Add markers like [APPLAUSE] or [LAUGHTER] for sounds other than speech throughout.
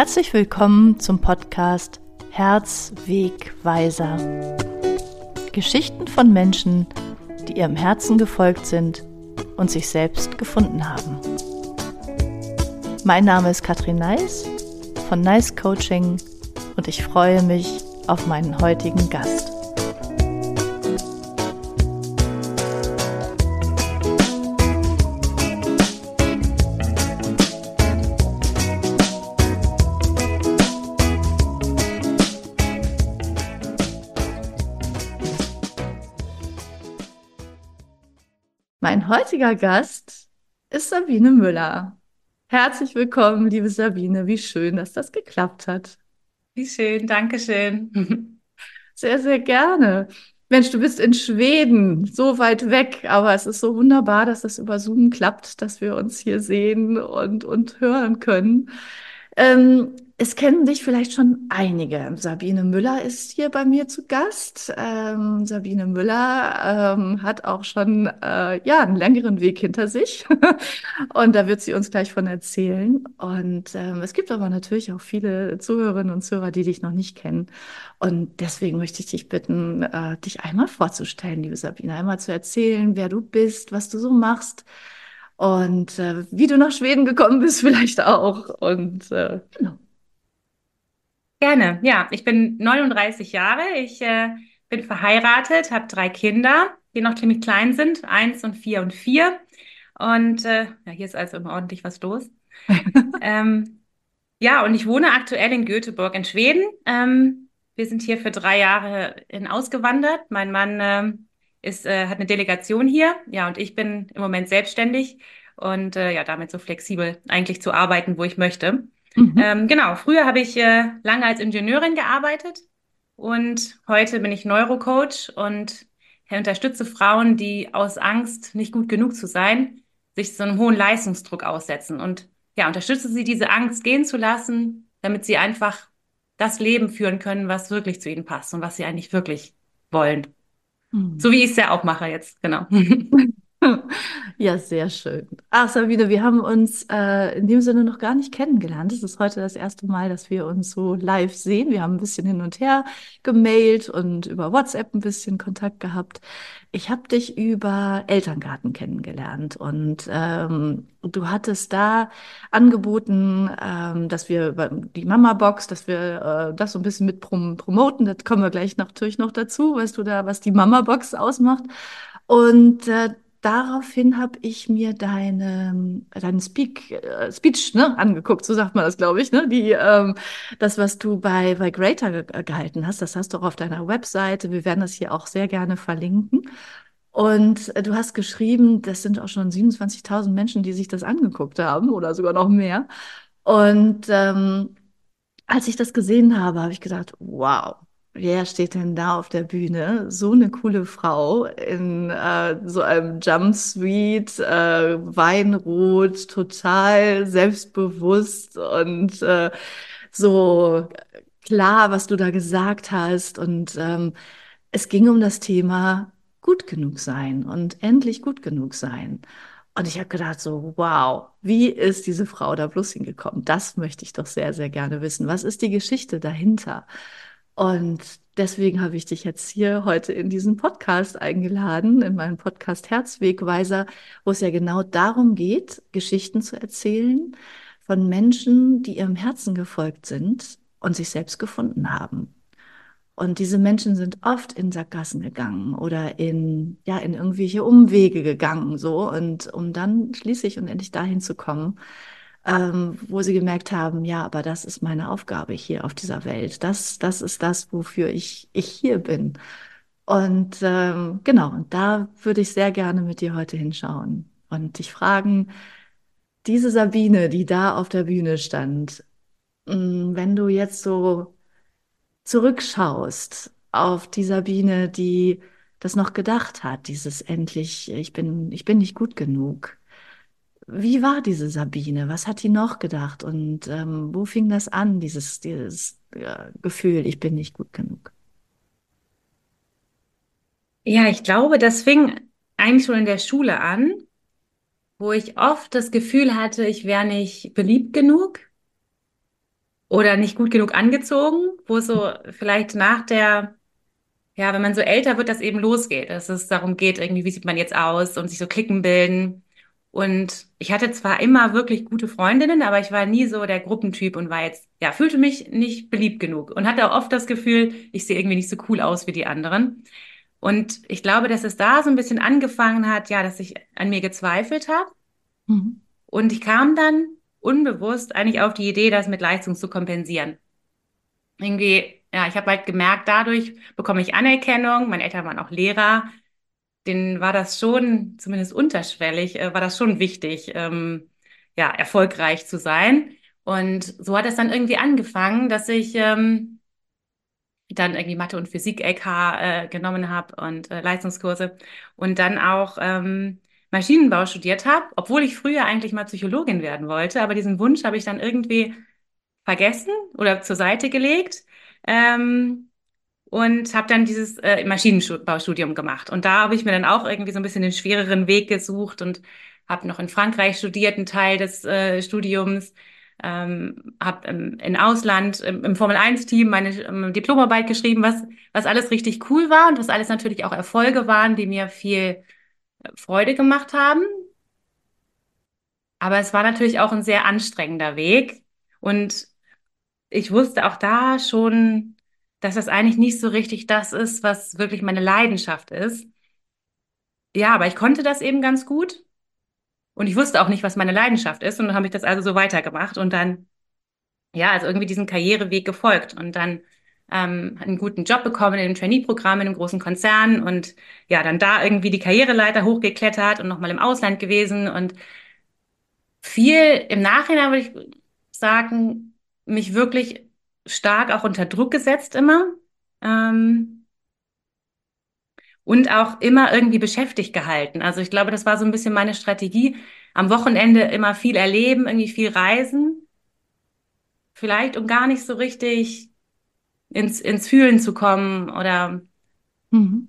Herzlich willkommen zum Podcast Herzwegweiser. Geschichten von Menschen, die ihrem Herzen gefolgt sind und sich selbst gefunden haben. Mein Name ist Katrin Neis von Nice Coaching und ich freue mich auf meinen heutigen Gast. Heutiger Gast ist Sabine Müller. Herzlich willkommen, liebe Sabine. Wie schön, dass das geklappt hat. Wie schön, danke schön. [LAUGHS] Sehr, sehr gerne. Mensch, du bist in Schweden, so weit weg, aber es ist so wunderbar, dass das über Zoom klappt, dass wir uns hier sehen und, und hören können. Ähm, es kennen dich vielleicht schon einige. Sabine Müller ist hier bei mir zu Gast. Ähm, Sabine Müller ähm, hat auch schon äh, ja einen längeren Weg hinter sich [LAUGHS] und da wird sie uns gleich von erzählen. Und ähm, es gibt aber natürlich auch viele Zuhörerinnen und Zuhörer, die dich noch nicht kennen. Und deswegen möchte ich dich bitten, äh, dich einmal vorzustellen, liebe Sabine, einmal zu erzählen, wer du bist, was du so machst und äh, wie du nach Schweden gekommen bist, [LAUGHS] vielleicht auch. Und äh, genau. Gerne, ja. Ich bin 39 Jahre. Ich äh, bin verheiratet, habe drei Kinder, die noch ziemlich klein sind, eins und vier und vier. Und äh, ja, hier ist also immer ordentlich was los. [LAUGHS] ähm, ja, und ich wohne aktuell in Göteborg in Schweden. Ähm, wir sind hier für drei Jahre in ausgewandert. Mein Mann äh, ist, äh, hat eine Delegation hier. Ja, und ich bin im Moment selbstständig und äh, ja, damit so flexibel eigentlich zu arbeiten, wo ich möchte. Mhm. Ähm, genau, früher habe ich äh, lange als Ingenieurin gearbeitet und heute bin ich Neurocoach und unterstütze Frauen, die aus Angst, nicht gut genug zu sein, sich so einem hohen Leistungsdruck aussetzen und ja, unterstütze sie, diese Angst gehen zu lassen, damit sie einfach das Leben führen können, was wirklich zu ihnen passt und was sie eigentlich wirklich wollen. Mhm. So wie ich es ja auch mache jetzt, genau. [LAUGHS] [LAUGHS] Ja, sehr schön. Ach, Sabine, wir haben uns äh, in dem Sinne noch gar nicht kennengelernt. Es ist heute das erste Mal, dass wir uns so live sehen. Wir haben ein bisschen hin und her gemailt und über WhatsApp ein bisschen Kontakt gehabt. Ich habe dich über Elterngarten kennengelernt und ähm, du hattest da angeboten, ähm, dass wir über die Mama-Box, dass wir äh, das so ein bisschen mit prom promoten. Das kommen wir gleich natürlich noch dazu, weißt du da, was die Mama-Box ausmacht. Und äh, daraufhin habe ich mir deine, deinen Speak, äh, Speech ne, angeguckt, so sagt man das, glaube ich, ne? Die, ähm, das, was du bei, bei Greater ge äh, gehalten hast, das hast du auch auf deiner Webseite. Wir werden das hier auch sehr gerne verlinken. Und äh, du hast geschrieben, das sind auch schon 27.000 Menschen, die sich das angeguckt haben oder sogar noch mehr. Und ähm, als ich das gesehen habe, habe ich gedacht, wow, Wer steht denn da auf der Bühne? So eine coole Frau in äh, so einem Jumpsuit, äh, Weinrot, total selbstbewusst und äh, so klar, was du da gesagt hast. Und ähm, es ging um das Thema gut genug sein und endlich gut genug sein. Und ich habe gedacht, so, wow, wie ist diese Frau da bloß hingekommen? Das möchte ich doch sehr, sehr gerne wissen. Was ist die Geschichte dahinter? Und deswegen habe ich dich jetzt hier heute in diesen Podcast eingeladen, in meinen Podcast Herzwegweiser, wo es ja genau darum geht, Geschichten zu erzählen von Menschen, die ihrem Herzen gefolgt sind und sich selbst gefunden haben. Und diese Menschen sind oft in Sackgassen gegangen oder in, ja, in irgendwelche Umwege gegangen, so. Und um dann schließlich und endlich dahin zu kommen, ähm, wo sie gemerkt haben, ja, aber das ist meine Aufgabe hier auf dieser Welt. Das, das ist das, wofür ich, ich hier bin. Und ähm, genau, und da würde ich sehr gerne mit dir heute hinschauen und dich fragen, diese Sabine, die da auf der Bühne stand, mm, wenn du jetzt so zurückschaust auf die Sabine, die das noch gedacht hat, dieses endlich, ich bin, ich bin nicht gut genug. Wie war diese Sabine? Was hat die noch gedacht? Und ähm, wo fing das an, dieses, dieses ja, Gefühl, ich bin nicht gut genug? Ja, ich glaube, das fing eigentlich schon in der Schule an, wo ich oft das Gefühl hatte, ich wäre nicht beliebt genug. oder nicht gut genug angezogen, wo so vielleicht nach der, ja, wenn man so älter wird, das eben losgeht, dass es darum geht, irgendwie, wie sieht man jetzt aus und sich so Klicken bilden. Und ich hatte zwar immer wirklich gute Freundinnen, aber ich war nie so der Gruppentyp und war jetzt, ja, fühlte mich nicht beliebt genug und hatte auch oft das Gefühl, ich sehe irgendwie nicht so cool aus wie die anderen. Und ich glaube, dass es da so ein bisschen angefangen hat, ja, dass ich an mir gezweifelt habe. Mhm. Und ich kam dann unbewusst eigentlich auf die Idee, das mit Leistung zu kompensieren. Irgendwie, ja, ich habe halt gemerkt, dadurch bekomme ich Anerkennung. Meine Eltern waren auch Lehrer. Denen war das schon, zumindest unterschwellig, äh, war das schon wichtig, ähm, ja, erfolgreich zu sein. Und so hat es dann irgendwie angefangen, dass ich ähm, dann irgendwie Mathe und Physik LK äh, genommen habe und äh, Leistungskurse und dann auch ähm, Maschinenbau studiert habe, obwohl ich früher eigentlich mal Psychologin werden wollte, aber diesen Wunsch habe ich dann irgendwie vergessen oder zur Seite gelegt ähm, und habe dann dieses äh, Maschinenbaustudium gemacht. Und da habe ich mir dann auch irgendwie so ein bisschen den schwereren Weg gesucht und habe noch in Frankreich studiert, einen Teil des äh, Studiums ähm, habe im, in Ausland im, im Formel-1-Team meine ähm, Diplomarbeit geschrieben, was, was alles richtig cool war und was alles natürlich auch Erfolge waren, die mir viel äh, Freude gemacht haben. Aber es war natürlich auch ein sehr anstrengender Weg und ich wusste auch da schon, dass das eigentlich nicht so richtig das ist, was wirklich meine Leidenschaft ist. Ja, aber ich konnte das eben ganz gut. Und ich wusste auch nicht, was meine Leidenschaft ist. Und dann habe ich das also so weitergemacht und dann, ja, also irgendwie diesen Karriereweg gefolgt und dann ähm, einen guten Job bekommen in einem Trainee-Programm in einem großen Konzern und ja, dann da irgendwie die Karriereleiter hochgeklettert und nochmal im Ausland gewesen und viel im Nachhinein würde ich sagen, mich wirklich stark auch unter Druck gesetzt immer. Ähm, und auch immer irgendwie beschäftigt gehalten. Also ich glaube, das war so ein bisschen meine Strategie. Am Wochenende immer viel erleben, irgendwie viel reisen. Vielleicht, um gar nicht so richtig ins, ins Fühlen zu kommen oder Mhm.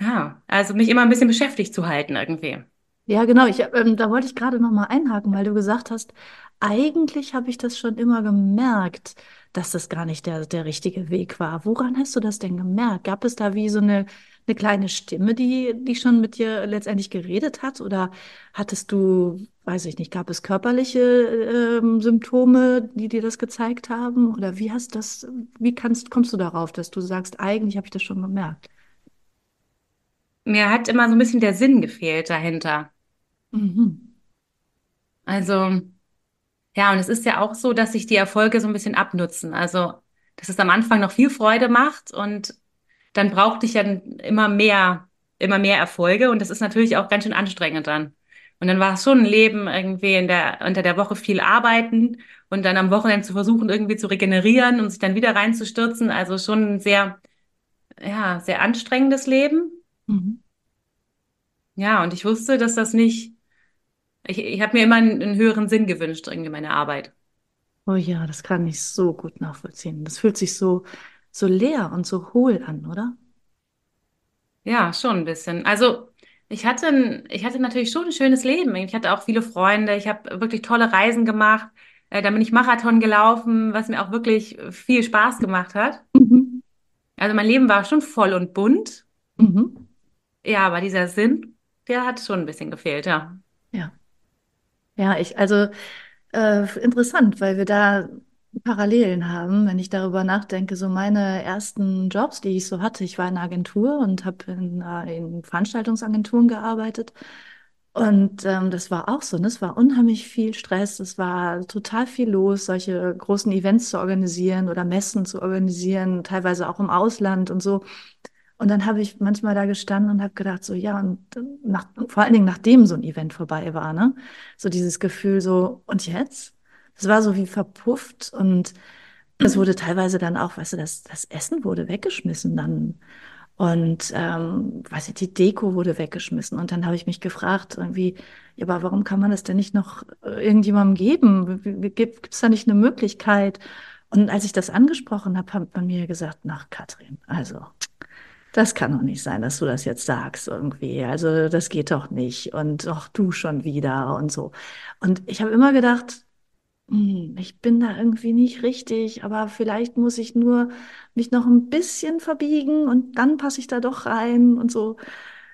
ja, also mich immer ein bisschen beschäftigt zu halten irgendwie. Ja, genau. Ich, ähm, da wollte ich gerade noch mal einhaken, weil du gesagt hast, eigentlich habe ich das schon immer gemerkt, dass das gar nicht der, der richtige Weg war. Woran hast du das denn gemerkt? Gab es da wie so eine, eine kleine Stimme, die, die schon mit dir letztendlich geredet hat? Oder hattest du, weiß ich nicht, gab es körperliche ähm, Symptome, die dir das gezeigt haben? Oder wie hast das, wie kannst, kommst du darauf, dass du sagst, eigentlich habe ich das schon gemerkt? Mir hat immer so ein bisschen der Sinn gefehlt dahinter. Mhm. Also ja, und es ist ja auch so, dass sich die Erfolge so ein bisschen abnutzen. Also, dass es am Anfang noch viel Freude macht und dann brauchte ich ja immer mehr, immer mehr Erfolge und das ist natürlich auch ganz schön anstrengend dann. Und dann war es schon ein Leben irgendwie in der, unter der Woche viel arbeiten und dann am Wochenende zu versuchen, irgendwie zu regenerieren und sich dann wieder reinzustürzen. Also schon ein sehr, ja, sehr anstrengendes Leben. Mhm. Ja, und ich wusste, dass das nicht, ich, ich habe mir immer einen, einen höheren Sinn gewünscht, irgendwie meine Arbeit. Oh ja, das kann ich so gut nachvollziehen. Das fühlt sich so, so leer und so hohl an, oder? Ja, schon ein bisschen. Also ich hatte, ein, ich hatte natürlich schon ein schönes Leben. Ich hatte auch viele Freunde. Ich habe wirklich tolle Reisen gemacht. Äh, dann bin ich Marathon gelaufen, was mir auch wirklich viel Spaß gemacht hat. Mhm. Also mein Leben war schon voll und bunt. Mhm. Ja, aber dieser Sinn, der hat schon ein bisschen gefehlt, ja. Ja. Ja, ich, also äh, interessant, weil wir da Parallelen haben, wenn ich darüber nachdenke. So meine ersten Jobs, die ich so hatte, ich war in einer Agentur und habe in, äh, in Veranstaltungsagenturen gearbeitet. Und ähm, das war auch so, ne? Es war unheimlich viel Stress, es war total viel los, solche großen Events zu organisieren oder Messen zu organisieren, teilweise auch im Ausland und so. Und dann habe ich manchmal da gestanden und habe gedacht, so ja, und nach, vor allen Dingen nachdem so ein Event vorbei war, ne? So dieses Gefühl, so, und jetzt? Das war so wie verpufft und es wurde teilweise dann auch, weißt du, das, das Essen wurde weggeschmissen dann. Und ähm, weiß ich, die Deko wurde weggeschmissen. Und dann habe ich mich gefragt, irgendwie, ja, aber warum kann man das denn nicht noch äh, irgendjemandem geben? Gibt es da nicht eine Möglichkeit? Und als ich das angesprochen habe, hat man mir gesagt, nach Katrin, also das kann doch nicht sein, dass du das jetzt sagst irgendwie. Also das geht doch nicht. Und ach, du schon wieder und so. Und ich habe immer gedacht, hm, ich bin da irgendwie nicht richtig, aber vielleicht muss ich nur mich noch ein bisschen verbiegen und dann passe ich da doch rein und so.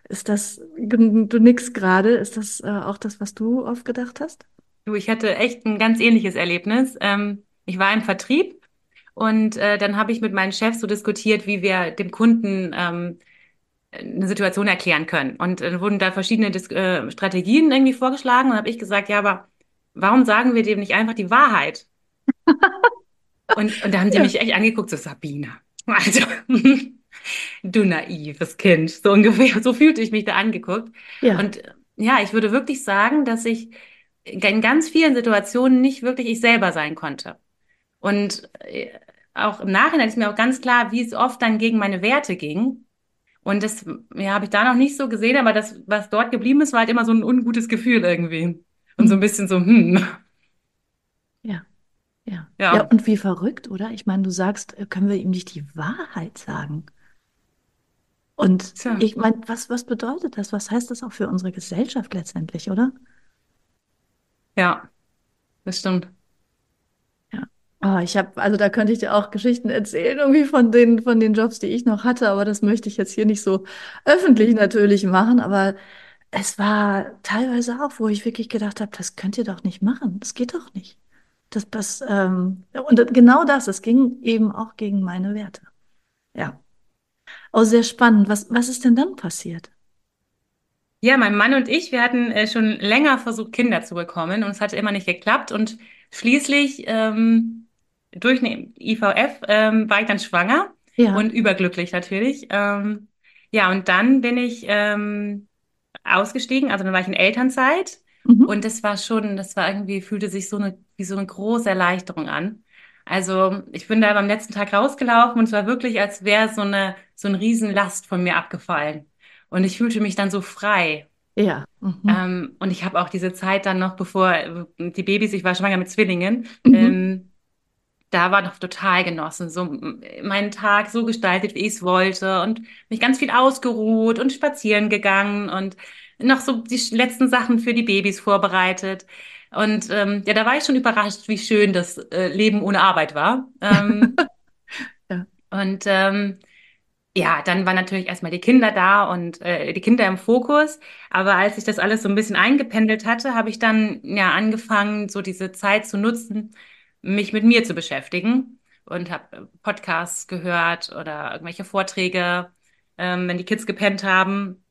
Ist das, du nix gerade, ist das äh, auch das, was du oft gedacht hast? Du, ich hatte echt ein ganz ähnliches Erlebnis. Ähm, ich war im Vertrieb und äh, dann habe ich mit meinen Chefs so diskutiert, wie wir dem Kunden ähm, eine Situation erklären können. Und dann wurden da verschiedene Dis äh, Strategien irgendwie vorgeschlagen und habe ich gesagt, ja, aber warum sagen wir dem nicht einfach die Wahrheit? [LAUGHS] Und, und da haben die Ja. mich echt angeguckt, so Sabine, also [LAUGHS] du naives Kind, so ungefähr, so fühlte ich mich da angeguckt. Ja. Und ja, ich würde wirklich sagen, dass ich in ganz vielen Situationen nicht wirklich ich selber sein konnte. Und äh, auch im Nachhinein ist mir auch ganz klar, wie es oft dann gegen meine Werte ging. Und das, ja, habe ich da noch nicht so gesehen, aber das, was dort geblieben ist, war halt immer so ein ungutes Gefühl irgendwie. Und so ein Hm. bisschen so, hm, Ja. Ja. Ja, ja, und wie verrückt, oder? Ich meine, du sagst, äh, können wir ihm nicht die Wahrheit sagen? Und tja, ich meine, was, was bedeutet das? Was heißt das auch für unsere Gesellschaft letztendlich, oder? ja, das stimmt. Oh, ich habe, also da könnte ich dir auch Geschichten erzählen, irgendwie von den, von den Jobs, die ich noch hatte, aber das möchte ich jetzt hier nicht so öffentlich natürlich machen. Aber es war teilweise auch, wo ich wirklich gedacht habe, das könnt ihr doch nicht machen. Das geht doch nicht. Das, das, ähm, und genau das, es ging eben auch gegen meine Werte. Ja. Oh, sehr spannend. Was, was ist denn dann passiert? Ja, mein Mann und ich, wir hatten äh, schon länger versucht, Kinder zu bekommen und es hatte immer nicht geklappt. Und schließlich ähm, durch eine IVF ähm, war ich dann schwanger Ja. und überglücklich natürlich. Ähm, ja, und dann bin ich ähm, ausgestiegen, also dann war ich in Elternzeit Mhm. und das war schon, das war irgendwie, fühlte sich so eine, wie so eine große Erleichterung an. Also ich bin da beim letzten Tag rausgelaufen und es war wirklich, als wäre so eine, so eine Riesenlast von mir abgefallen. Und ich fühlte mich dann so frei. Ja. Mhm. Ähm, und ich habe auch diese Zeit dann noch, bevor die Babys, ich war schwanger mit Zwillingen, Mhm. ähm, da war noch total genossen, so meinen Tag so gestaltet, wie ich es wollte und mich ganz viel ausgeruht und spazieren gegangen und noch so die letzten Sachen für die Babys vorbereitet. Und ähm, ja, da war ich schon überrascht, wie schön das äh, Leben ohne Arbeit war. Ähm, [LAUGHS] Ja. und ähm, ja, dann waren natürlich erstmal die Kinder da und äh, die Kinder im Fokus. Aber als sich das alles so ein bisschen eingependelt hatte, habe ich dann ja angefangen, so diese Zeit zu nutzen, mich mit mir zu beschäftigen und habe Podcasts gehört oder irgendwelche Vorträge, ähm, wenn die Kids gepennt haben.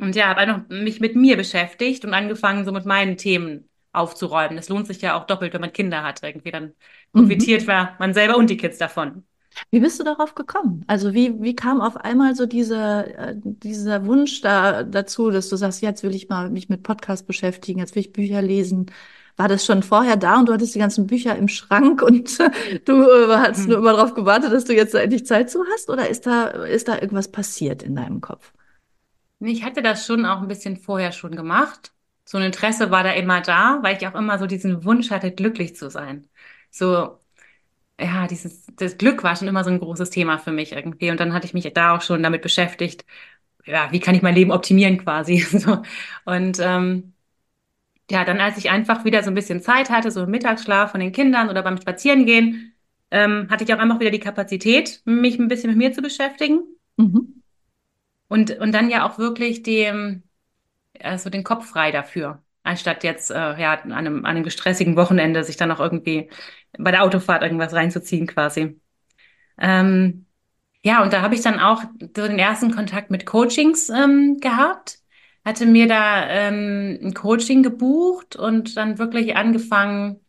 Und ja, habe einfach mich mit mir beschäftigt und angefangen, so mit meinen Themen aufzuräumen. Das lohnt sich ja auch doppelt, wenn man Kinder hat. Irgendwie dann Mhm. profitiert man selber und die Kids davon. Wie bist du darauf gekommen? Also wie, wie kam auf einmal so diese, äh, dieser Wunsch da, dazu, dass du sagst, jetzt will ich mal mich mit Podcasts beschäftigen, jetzt will ich Bücher lesen. War das schon vorher da und du hattest die ganzen Bücher im Schrank und du äh, hast nur immer darauf gewartet, dass du jetzt endlich Zeit zu hast? Oder ist da, ist da irgendwas passiert in deinem Kopf? Ich hatte das schon auch ein bisschen vorher schon gemacht. So ein Interesse war da immer da, weil ich auch immer so diesen Wunsch hatte, glücklich zu sein. So, ja, dieses, das Glück war schon immer so ein großes Thema für mich irgendwie. Und dann hatte ich mich da auch schon damit beschäftigt, ja, wie kann ich mein Leben optimieren quasi. [LAUGHS] So. Und ähm, ja, dann als ich einfach wieder so ein bisschen Zeit hatte, so im Mittagsschlaf von den Kindern oder beim Spazierengehen, ähm, hatte ich auch einfach wieder die Kapazität, mich ein bisschen mit mir zu beschäftigen. Mhm. Und, und dann ja auch wirklich dem also den Kopf frei dafür, anstatt jetzt äh, ja an einem, an einem stressigen Wochenende sich dann noch irgendwie bei der Autofahrt irgendwas reinzuziehen quasi. Ähm, ja, und da habe ich dann auch so den ersten Kontakt mit Coachings ähm, gehabt, hatte mir da ähm, ein Coaching gebucht und dann wirklich angefangen,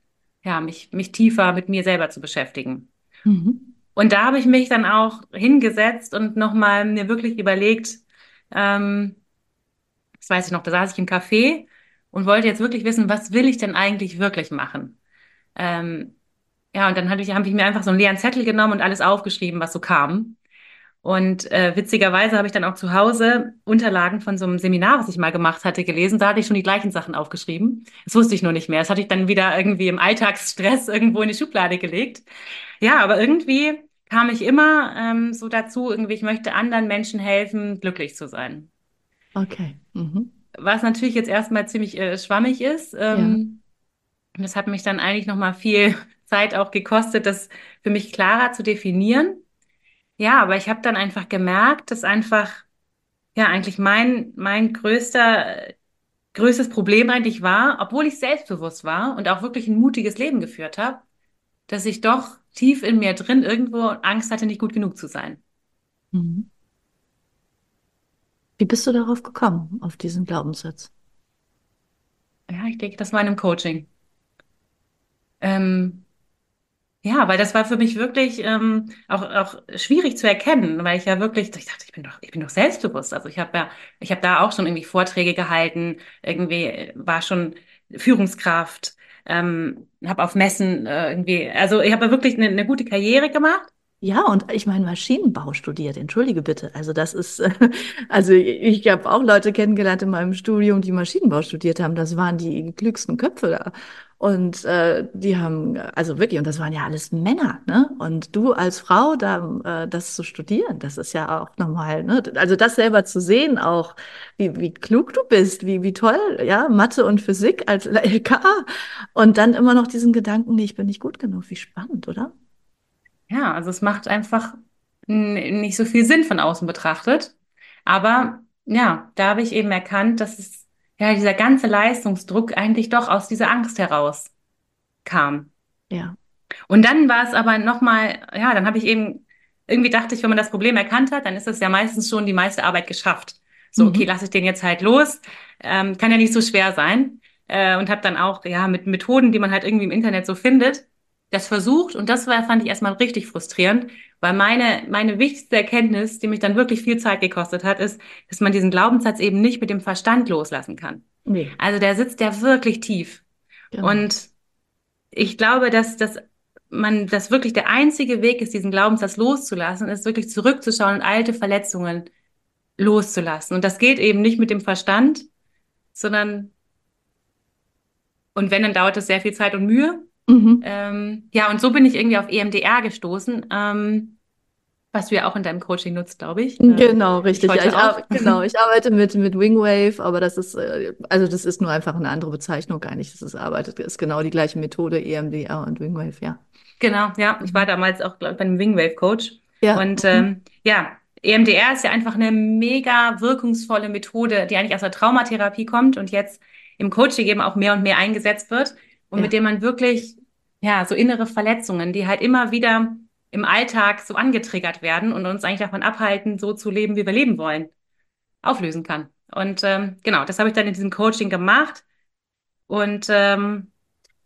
ja, mich, mich tiefer mit mir selber zu beschäftigen. Mhm. Und da habe ich mich dann auch hingesetzt und nochmal mir wirklich überlegt, ähm, das weiß ich noch, da saß ich im Café und wollte jetzt wirklich wissen, was will ich denn eigentlich wirklich machen? Ähm, ja, und dann hatte ich, habe ich mir einfach so einen leeren Zettel genommen und alles aufgeschrieben, was so kam. Und äh, witzigerweise habe ich dann auch zu Hause Unterlagen von so einem Seminar, was ich mal gemacht hatte, gelesen. Da hatte ich schon die gleichen Sachen aufgeschrieben. Das wusste ich nur nicht mehr. Das hatte ich dann wieder irgendwie im Alltagsstress [LAUGHS] irgendwo in die Schublade gelegt. Ja, aber irgendwie kam ich immer ähm, so dazu, irgendwie, ich möchte anderen Menschen helfen, glücklich zu sein. Okay. Mhm. Was natürlich jetzt erstmal ziemlich äh, schwammig ist. Ja. Ähm, Und das hat mich dann eigentlich nochmal viel [LAUGHS] Zeit auch gekostet, das für mich klarer zu definieren. Ja, aber ich habe dann einfach gemerkt, dass einfach, ja, eigentlich mein, mein größter, größtes Problem eigentlich war, obwohl ich selbstbewusst war und auch wirklich ein mutiges Leben geführt habe, dass ich doch tief in mir drin irgendwo Angst hatte, nicht gut genug zu sein. Mhm. Wie bist du darauf gekommen, auf diesen Glaubenssatz? Ja, ich denke, das war in einem Coaching. Ähm, ja, weil das war für mich wirklich ähm, auch, auch schwierig zu erkennen, weil ich ja wirklich, ich dachte, ich bin doch, ich bin doch selbstbewusst. Also ich habe ja, ich habe da auch schon irgendwie Vorträge gehalten, irgendwie war schon Führungskraft, ähm, habe auf Messen äh, irgendwie, also ich habe ja wirklich eine, eine gute Karriere gemacht. Ja, und ich meine Maschinenbau studiert, entschuldige bitte. Also das ist, [LAUGHS] also ich habe auch Leute kennengelernt in meinem Studium, die Maschinenbau studiert haben. Das waren die klügsten Köpfe da. Und äh, die haben, also wirklich, und das waren ja alles Männer, ne? Und du als Frau, da äh, das zu studieren, das ist ja auch normal, ne? Also das selber zu sehen, auch wie, wie klug du bist, wie, wie toll, ja, Mathe und Physik als [LAUGHS] LK. Und dann immer noch diesen Gedanken, nee, ich bin nicht gut genug. Wie spannend, oder? Ja, also es macht einfach nicht so viel Sinn von außen betrachtet. Aber ja, da habe ich eben erkannt, dass es ja dieser ganze Leistungsdruck eigentlich doch aus dieser Angst heraus kam. Ja. Und dann war es aber nochmal, ja, dann habe ich eben, irgendwie dachte ich, wenn man das Problem erkannt hat, dann ist es ja meistens schon die meiste Arbeit geschafft. So, Mhm. okay, lasse ich den jetzt halt los. Ähm, kann ja nicht so schwer sein. Äh, und habe dann auch, ja, mit Methoden, die man halt irgendwie im Internet so findet, das versucht. Und das war, fand ich erstmal richtig frustrierend, weil meine, meine wichtigste Erkenntnis, die mich dann wirklich viel Zeit gekostet hat, ist, dass man diesen Glaubenssatz eben nicht mit dem Verstand loslassen kann. Nee, Also der sitzt ja wirklich tief. genau. Und ich glaube, dass, dass man, dass wirklich der einzige Weg ist, diesen Glaubenssatz loszulassen, ist wirklich zurückzuschauen und alte Verletzungen loszulassen. Und das geht eben nicht mit dem Verstand, sondern, und wenn, dann dauert das sehr viel Zeit und Mühe. Mhm. Ähm, ja, und so bin ich irgendwie auf EMDR gestoßen, ähm, was du ja auch in deinem Coaching nutzt, glaube ich. Äh, Genau, ich richtig. Ja, heute ich, ar- genau, ich arbeite mit, mit Wingwave, aber das ist, äh, also das ist nur einfach eine andere Bezeichnung eigentlich. Das ist arbeitet, ist genau die gleiche Methode, EMDR und Wingwave, ja. Genau, ja. Ich war Mhm. damals auch, glaub, ich, bei einem Wingwave-Coach. Ja. Und Mhm. ähm, ja, EMDR ist ja einfach eine mega wirkungsvolle Methode, die eigentlich aus der Traumatherapie kommt und jetzt im Coaching eben auch mehr und mehr eingesetzt wird und Ja. mit dem man wirklich, ja, so innere Verletzungen, die halt immer wieder im Alltag so angetriggert werden und uns eigentlich davon abhalten, so zu leben, wie wir leben wollen, auflösen kann. Und ähm, genau, das habe ich dann in diesem Coaching gemacht. Und ähm,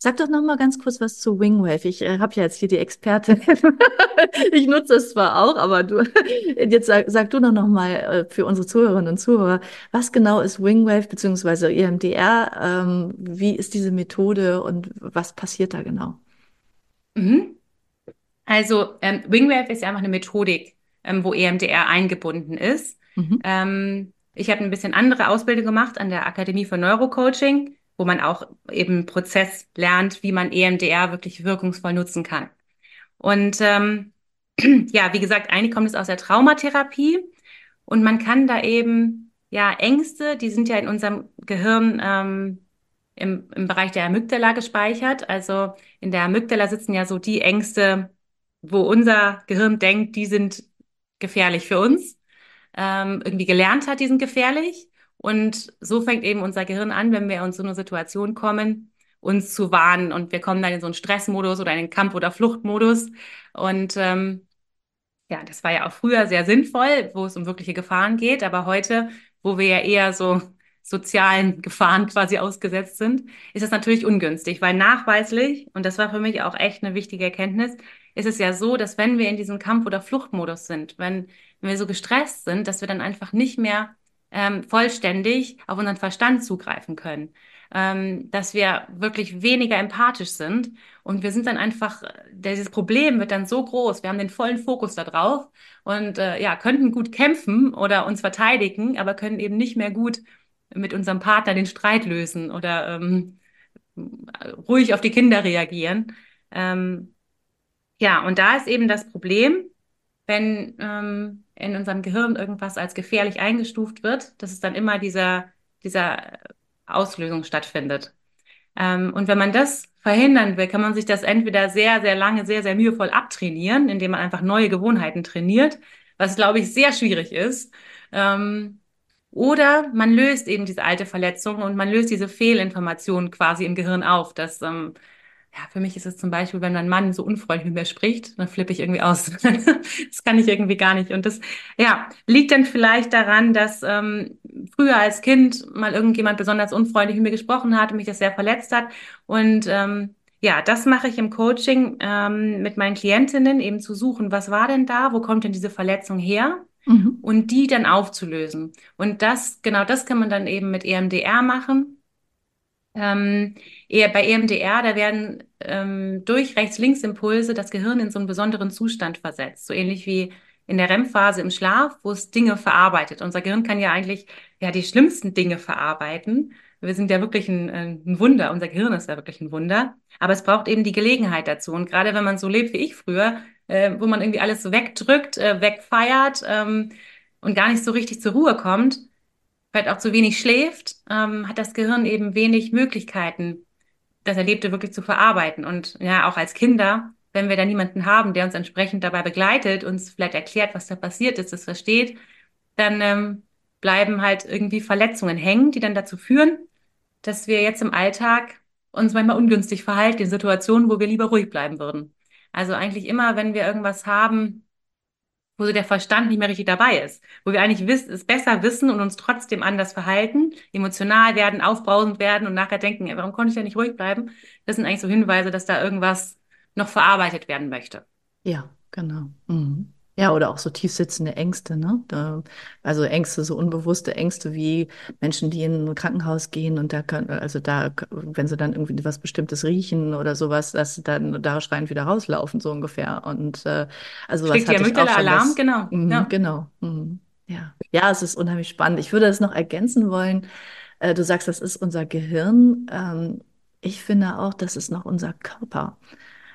Sag doch noch mal ganz kurz was zu Wingwave. Ich äh, habe ja jetzt hier die Expertin. [LAUGHS] Ich nutze es zwar auch, aber du, [LAUGHS] jetzt sag, sag du doch noch mal äh, für unsere Zuhörerinnen und Zuhörer, was genau ist Wingwave beziehungsweise EMDR? Ähm, wie ist diese Methode und was passiert da genau? mhm. Also ähm, Wingwave ist ja einfach eine Methodik, ähm, wo EMDR eingebunden ist. Mhm. Ähm, ich habe ein bisschen andere Ausbildung gemacht an der Akademie für Neurocoaching, wo man auch eben Prozess lernt, wie man EMDR wirklich wirkungsvoll nutzen kann. Und ähm, [CLEARS THROAT] ja, wie gesagt, eigentlich kommt es aus der Traumatherapie und man kann da eben, ja, Ängste, die sind ja in unserem Gehirn ähm, im, im Bereich der Amygdala gespeichert. Also in der Amygdala sitzen ja so die Ängste, wo unser Gehirn denkt, die sind gefährlich für uns, ähm, irgendwie gelernt hat, die sind gefährlich. Und so fängt eben unser Gehirn an, wenn wir in so eine Situation kommen, uns zu warnen. Und wir kommen dann in so einen Stressmodus oder in den Kampf- oder Fluchtmodus. Und ähm, ja, das war ja auch früher sehr sinnvoll, wo es um wirkliche Gefahren geht. Aber heute, wo wir ja eher so sozialen Gefahren quasi ausgesetzt sind, ist es natürlich ungünstig, weil nachweislich, und das war für mich auch echt eine wichtige Erkenntnis, ist es ja so, dass wenn wir in diesem Kampf- oder Fluchtmodus sind, wenn, wenn wir so gestresst sind, dass wir dann einfach nicht mehr ähm, vollständig auf unseren Verstand zugreifen können, ähm, dass wir wirklich weniger empathisch sind. Und wir sind dann einfach, dieses Problem wird dann so groß, wir haben den vollen Fokus da drauf. Und äh, ja, könnten gut kämpfen oder uns verteidigen, aber können eben nicht mehr gut mit unserem Partner den Streit lösen oder ähm, ruhig auf die Kinder reagieren. Ähm, ja, und da ist eben das Problem, wenn ähm, in unserem Gehirn irgendwas als gefährlich eingestuft wird, dass es dann immer dieser, dieser Auslösung stattfindet. Ähm, und wenn man das verhindern will, kann man sich das entweder sehr, sehr lange, sehr, sehr mühevoll abtrainieren, indem man einfach neue Gewohnheiten trainiert, was, glaube ich, sehr schwierig ist. Ähm, oder man löst eben diese alte Verletzung und man löst diese Fehlinformationen quasi im Gehirn auf, dass ähm, ja, für mich ist es zum Beispiel, wenn mein Mann so unfreundlich mit mir spricht, dann flippe ich irgendwie aus. [LAUGHS] das kann ich irgendwie gar nicht. Und das, ja, liegt dann vielleicht daran, dass ähm, früher als Kind mal irgendjemand besonders unfreundlich mit mir gesprochen hat und mich das sehr verletzt hat. Und ähm, ja, das mache ich im Coaching ähm, mit meinen Klientinnen, eben zu suchen, was war denn da, wo kommt denn diese Verletzung her? Mhm. Und die dann aufzulösen. Und das, genau das kann man dann eben mit EMDR machen. Ähm, bei EMDR, da werden ähm, durch Rechts-Links-Impulse das Gehirn in so einen besonderen Zustand versetzt. So ähnlich wie in der REM-Phase im Schlaf, wo es Dinge verarbeitet. Unser Gehirn kann ja eigentlich ja die schlimmsten Dinge verarbeiten. Wir sind ja wirklich ein, ein Wunder. Unser Gehirn ist ja wirklich ein Wunder. Aber es braucht eben die Gelegenheit dazu. Und gerade wenn man so lebt wie ich früher, äh, wo man irgendwie alles so wegdrückt, äh, wegfeiert ähm, und gar nicht so richtig zur Ruhe kommt, vielleicht auch zu wenig schläft, ähm, hat das Gehirn eben wenig Möglichkeiten, das Erlebte wirklich zu verarbeiten. Und ja, auch als Kinder, wenn wir da niemanden haben, der uns entsprechend dabei begleitet, uns vielleicht erklärt, was da passiert ist, das versteht, dann ähm, bleiben halt irgendwie Verletzungen hängen, die dann dazu führen, dass wir jetzt im Alltag uns manchmal ungünstig verhalten in Situationen, wo wir lieber ruhig bleiben würden. Also eigentlich immer, wenn wir irgendwas haben, wo so der Verstand nicht mehr richtig dabei ist, wo wir eigentlich wiss, es besser wissen und uns trotzdem anders verhalten, emotional werden, aufbrausend werden und nachher denken, warum konnte ich da nicht ruhig bleiben? Das sind eigentlich so Hinweise, dass da irgendwas noch verarbeitet werden möchte. Ja, genau. Mhm. Ja, oder auch so tief sitzende Ängste, ne? Da, also Ängste, so unbewusste Ängste wie Menschen, die in ein Krankenhaus gehen und da können, also da, wenn sie dann irgendwie was Bestimmtes riechen oder sowas, dass sie dann da schreiend wieder rauslaufen, so ungefähr. Und äh, also was hatte ich auch schon Alarm, das, genau. Mh, ja. Genau. Mh, ja. ja, es ist unheimlich spannend. Ich würde das noch ergänzen wollen. Äh, du sagst, das ist unser Gehirn. Ähm, ich finde auch, das ist noch unser Körper.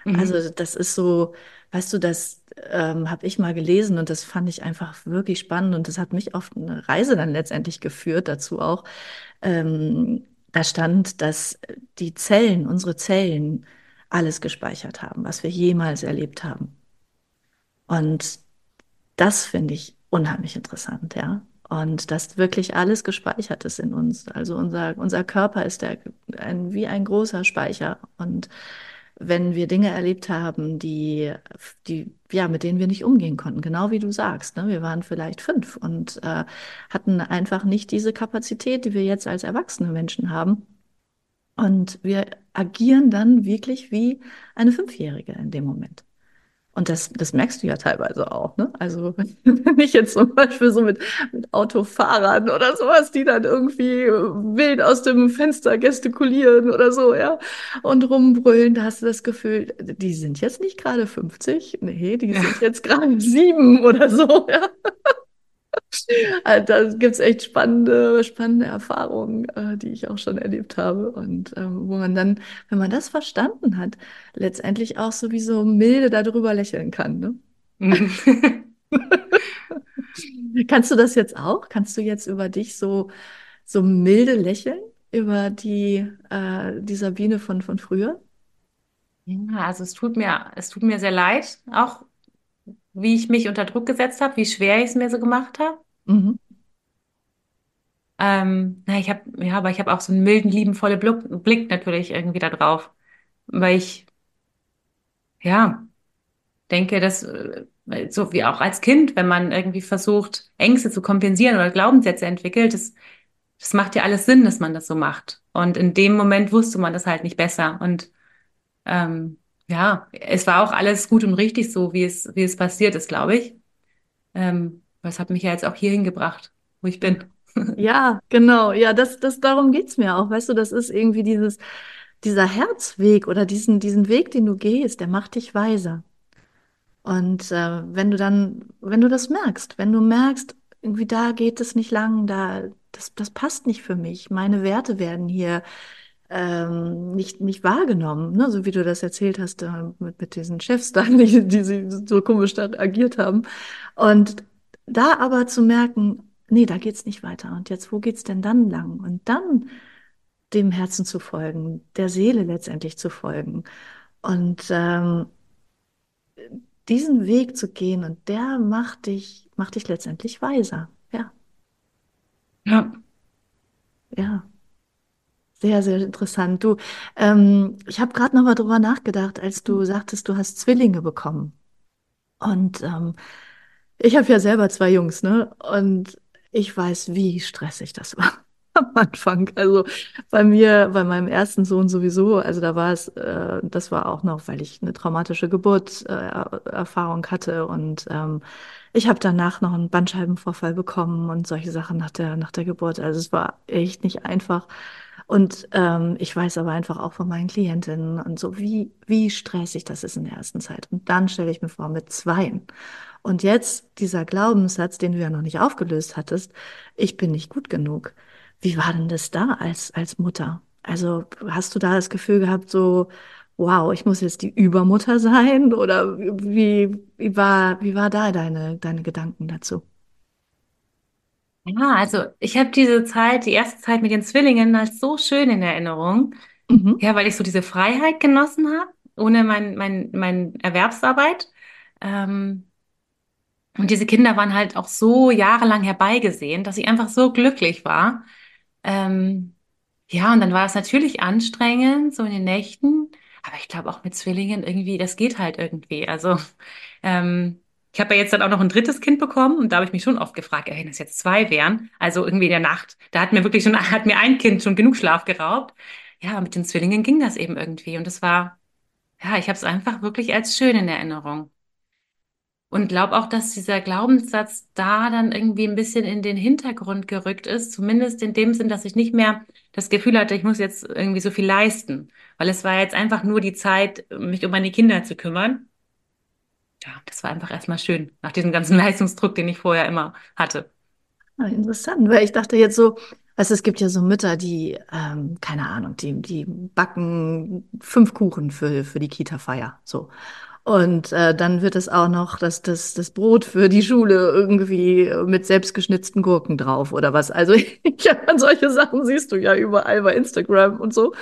Mhm. Also das ist so, weißt du, das ähm, habe ich mal gelesen und das fand ich einfach wirklich spannend und das hat mich auf eine Reise dann letztendlich geführt, dazu auch. Ähm, da stand, dass die Zellen, unsere Zellen, alles gespeichert haben, was wir jemals erlebt haben. Und das finde ich unheimlich interessant, ja. Und dass wirklich alles gespeichert ist in uns. Also unser, unser Körper ist der, ein, wie ein großer Speicher. Und wenn wir Dinge erlebt haben, die, die, ja, mit denen wir nicht umgehen konnten, genau wie du sagst. Ne? Wir waren vielleicht fünf und äh, hatten einfach nicht diese Kapazität, die wir jetzt als erwachsene Menschen haben. Und wir agieren dann wirklich wie eine Fünfjährige in dem Moment. Und das, das merkst du ja teilweise auch, ne? Also [LAUGHS] wenn ich jetzt zum Beispiel so mit, mit Autofahrern oder sowas, die dann irgendwie wild aus dem Fenster gestikulieren oder so, ja, und rumbrüllen, da hast du das Gefühl, die sind jetzt nicht gerade 50, nee, die sind jetzt gerade sieben oder so, [LAUGHS] ja. Also, [LAUGHS] da gibt es echt spannende, spannende Erfahrungen, äh, die ich auch schon erlebt habe. Und ähm, wo man dann, wenn man das verstanden hat, letztendlich auch sowieso milde darüber lächeln kann. Ne? [LAUGHS] Kannst du das jetzt auch? Kannst du jetzt über dich so, so milde lächeln? Über die, äh, die Sabine von, von früher? Ja, also es tut mir, es tut mir sehr leid, auch wie ich mich unter Druck gesetzt habe, wie schwer ich es mir so gemacht habe. Mhm. Ähm, na, ich habe, ja, aber ich habe auch so einen milden, liebenvollen Blick, Blick natürlich irgendwie da drauf, weil ich, ja, denke, dass äh, so wie auch als Kind, wenn man irgendwie versucht, Ängste zu kompensieren oder Glaubenssätze entwickelt, das, das macht ja alles Sinn, dass man das so macht. Und in dem Moment wusste man das halt nicht besser. Und ähm, ja, es war auch alles gut und richtig so, wie es, wie es passiert ist, glaube ich. Ähm, das hat mich ja jetzt auch hierhin gebracht, wo ich bin. [LAUGHS] Ja, genau. Ja, das, das, darum geht's mir auch. Weißt du, das ist irgendwie dieses, dieser Herzweg oder diesen, diesen Weg, den du gehst, der macht dich weiser. Und äh, wenn du dann, wenn du das merkst, wenn du merkst, irgendwie da geht es nicht lang, da, das, das passt nicht für mich, meine Werte werden hier ähm, nicht, nicht wahrgenommen, ne? so wie du das erzählt hast äh, mit, mit diesen Chefs da, [LAUGHS] die, die so komisch da agiert haben. Und da aber zu merken, nee, da geht's nicht weiter. Und jetzt, wo geht's denn dann lang? Und dann dem Herzen zu folgen, der Seele letztendlich zu folgen. Und ähm, diesen Weg zu gehen und der macht dich, macht dich letztendlich weiser. Ja. Ja. Ja. Sehr, sehr interessant. Du, ähm, ich habe gerade noch mal drüber nachgedacht, als du sagtest, du hast Zwillinge bekommen. Und ähm, ich habe ja selber zwei Jungs, ne? Und ich weiß, wie stressig das war [LAUGHS] am Anfang. Also bei mir, bei meinem ersten Sohn sowieso, also da war es, äh, das war auch noch, weil ich eine traumatische Geburtserfahrung äh, hatte und ähm, ich habe danach noch einen Bandscheibenvorfall bekommen und solche Sachen nach der, nach der Geburt. Also es war echt nicht einfach. Und ähm, ich weiß aber einfach auch von meinen Klientinnen und so, wie, wie stressig das ist in der ersten Zeit. Und dann stelle ich mir vor, mit zweien. Und jetzt dieser Glaubenssatz, den du ja noch nicht aufgelöst hattest, ich bin nicht gut genug. Wie war denn das da als, als Mutter? Also hast du da das Gefühl gehabt, so, wow, ich muss jetzt die Übermutter [LAUGHS] sein? Oder wie, wie war, wie war da deine, deine Gedanken dazu? Ja, also ich habe diese Zeit, die erste Zeit mit den Zwillingen als so schön in Erinnerung. Mhm. Ja, weil ich so diese Freiheit genossen habe, ohne mein, mein, mein Erwerbsarbeit. Ähm, und diese Kinder waren halt auch so jahrelang herbeigesehen, dass ich einfach so glücklich war. Ähm, ja, und dann war es natürlich anstrengend, so in den Nächten. Aber ich glaube auch mit Zwillingen irgendwie, das geht halt irgendwie. Also, ähm, ich habe ja jetzt dann auch noch ein drittes Kind bekommen und da habe ich mich schon oft gefragt, wenn es jetzt zwei wären, also irgendwie in der Nacht, da hat mir wirklich schon, [LAUGHS] hat mir ein Kind schon genug Schlaf geraubt. Ja, mit den Zwillingen ging das eben irgendwie und es war, ja, ich habe es einfach wirklich als schön in Erinnerung. Und glaube auch, dass dieser Glaubenssatz da dann irgendwie ein bisschen in den Hintergrund gerückt ist, zumindest in dem Sinn, dass ich nicht mehr das Gefühl hatte, ich muss jetzt irgendwie so viel leisten, weil es war jetzt einfach nur die Zeit, mich um meine Kinder zu kümmern. Ja, das war einfach erstmal schön, nach diesem ganzen [LAUGHS] Leistungsdruck, den ich vorher immer hatte. Ah, interessant, weil ich dachte jetzt so, du, es gibt ja so Mütter, die, ähm, keine Ahnung, die, die backen fünf Kuchen für, für die Kita-Feier. So. Und äh, dann wird es auch noch das, das, das Brot für die Schule irgendwie mit selbstgeschnitzten Gurken drauf oder was. Also [LAUGHS] ja, solche Sachen siehst du ja überall bei Instagram und so.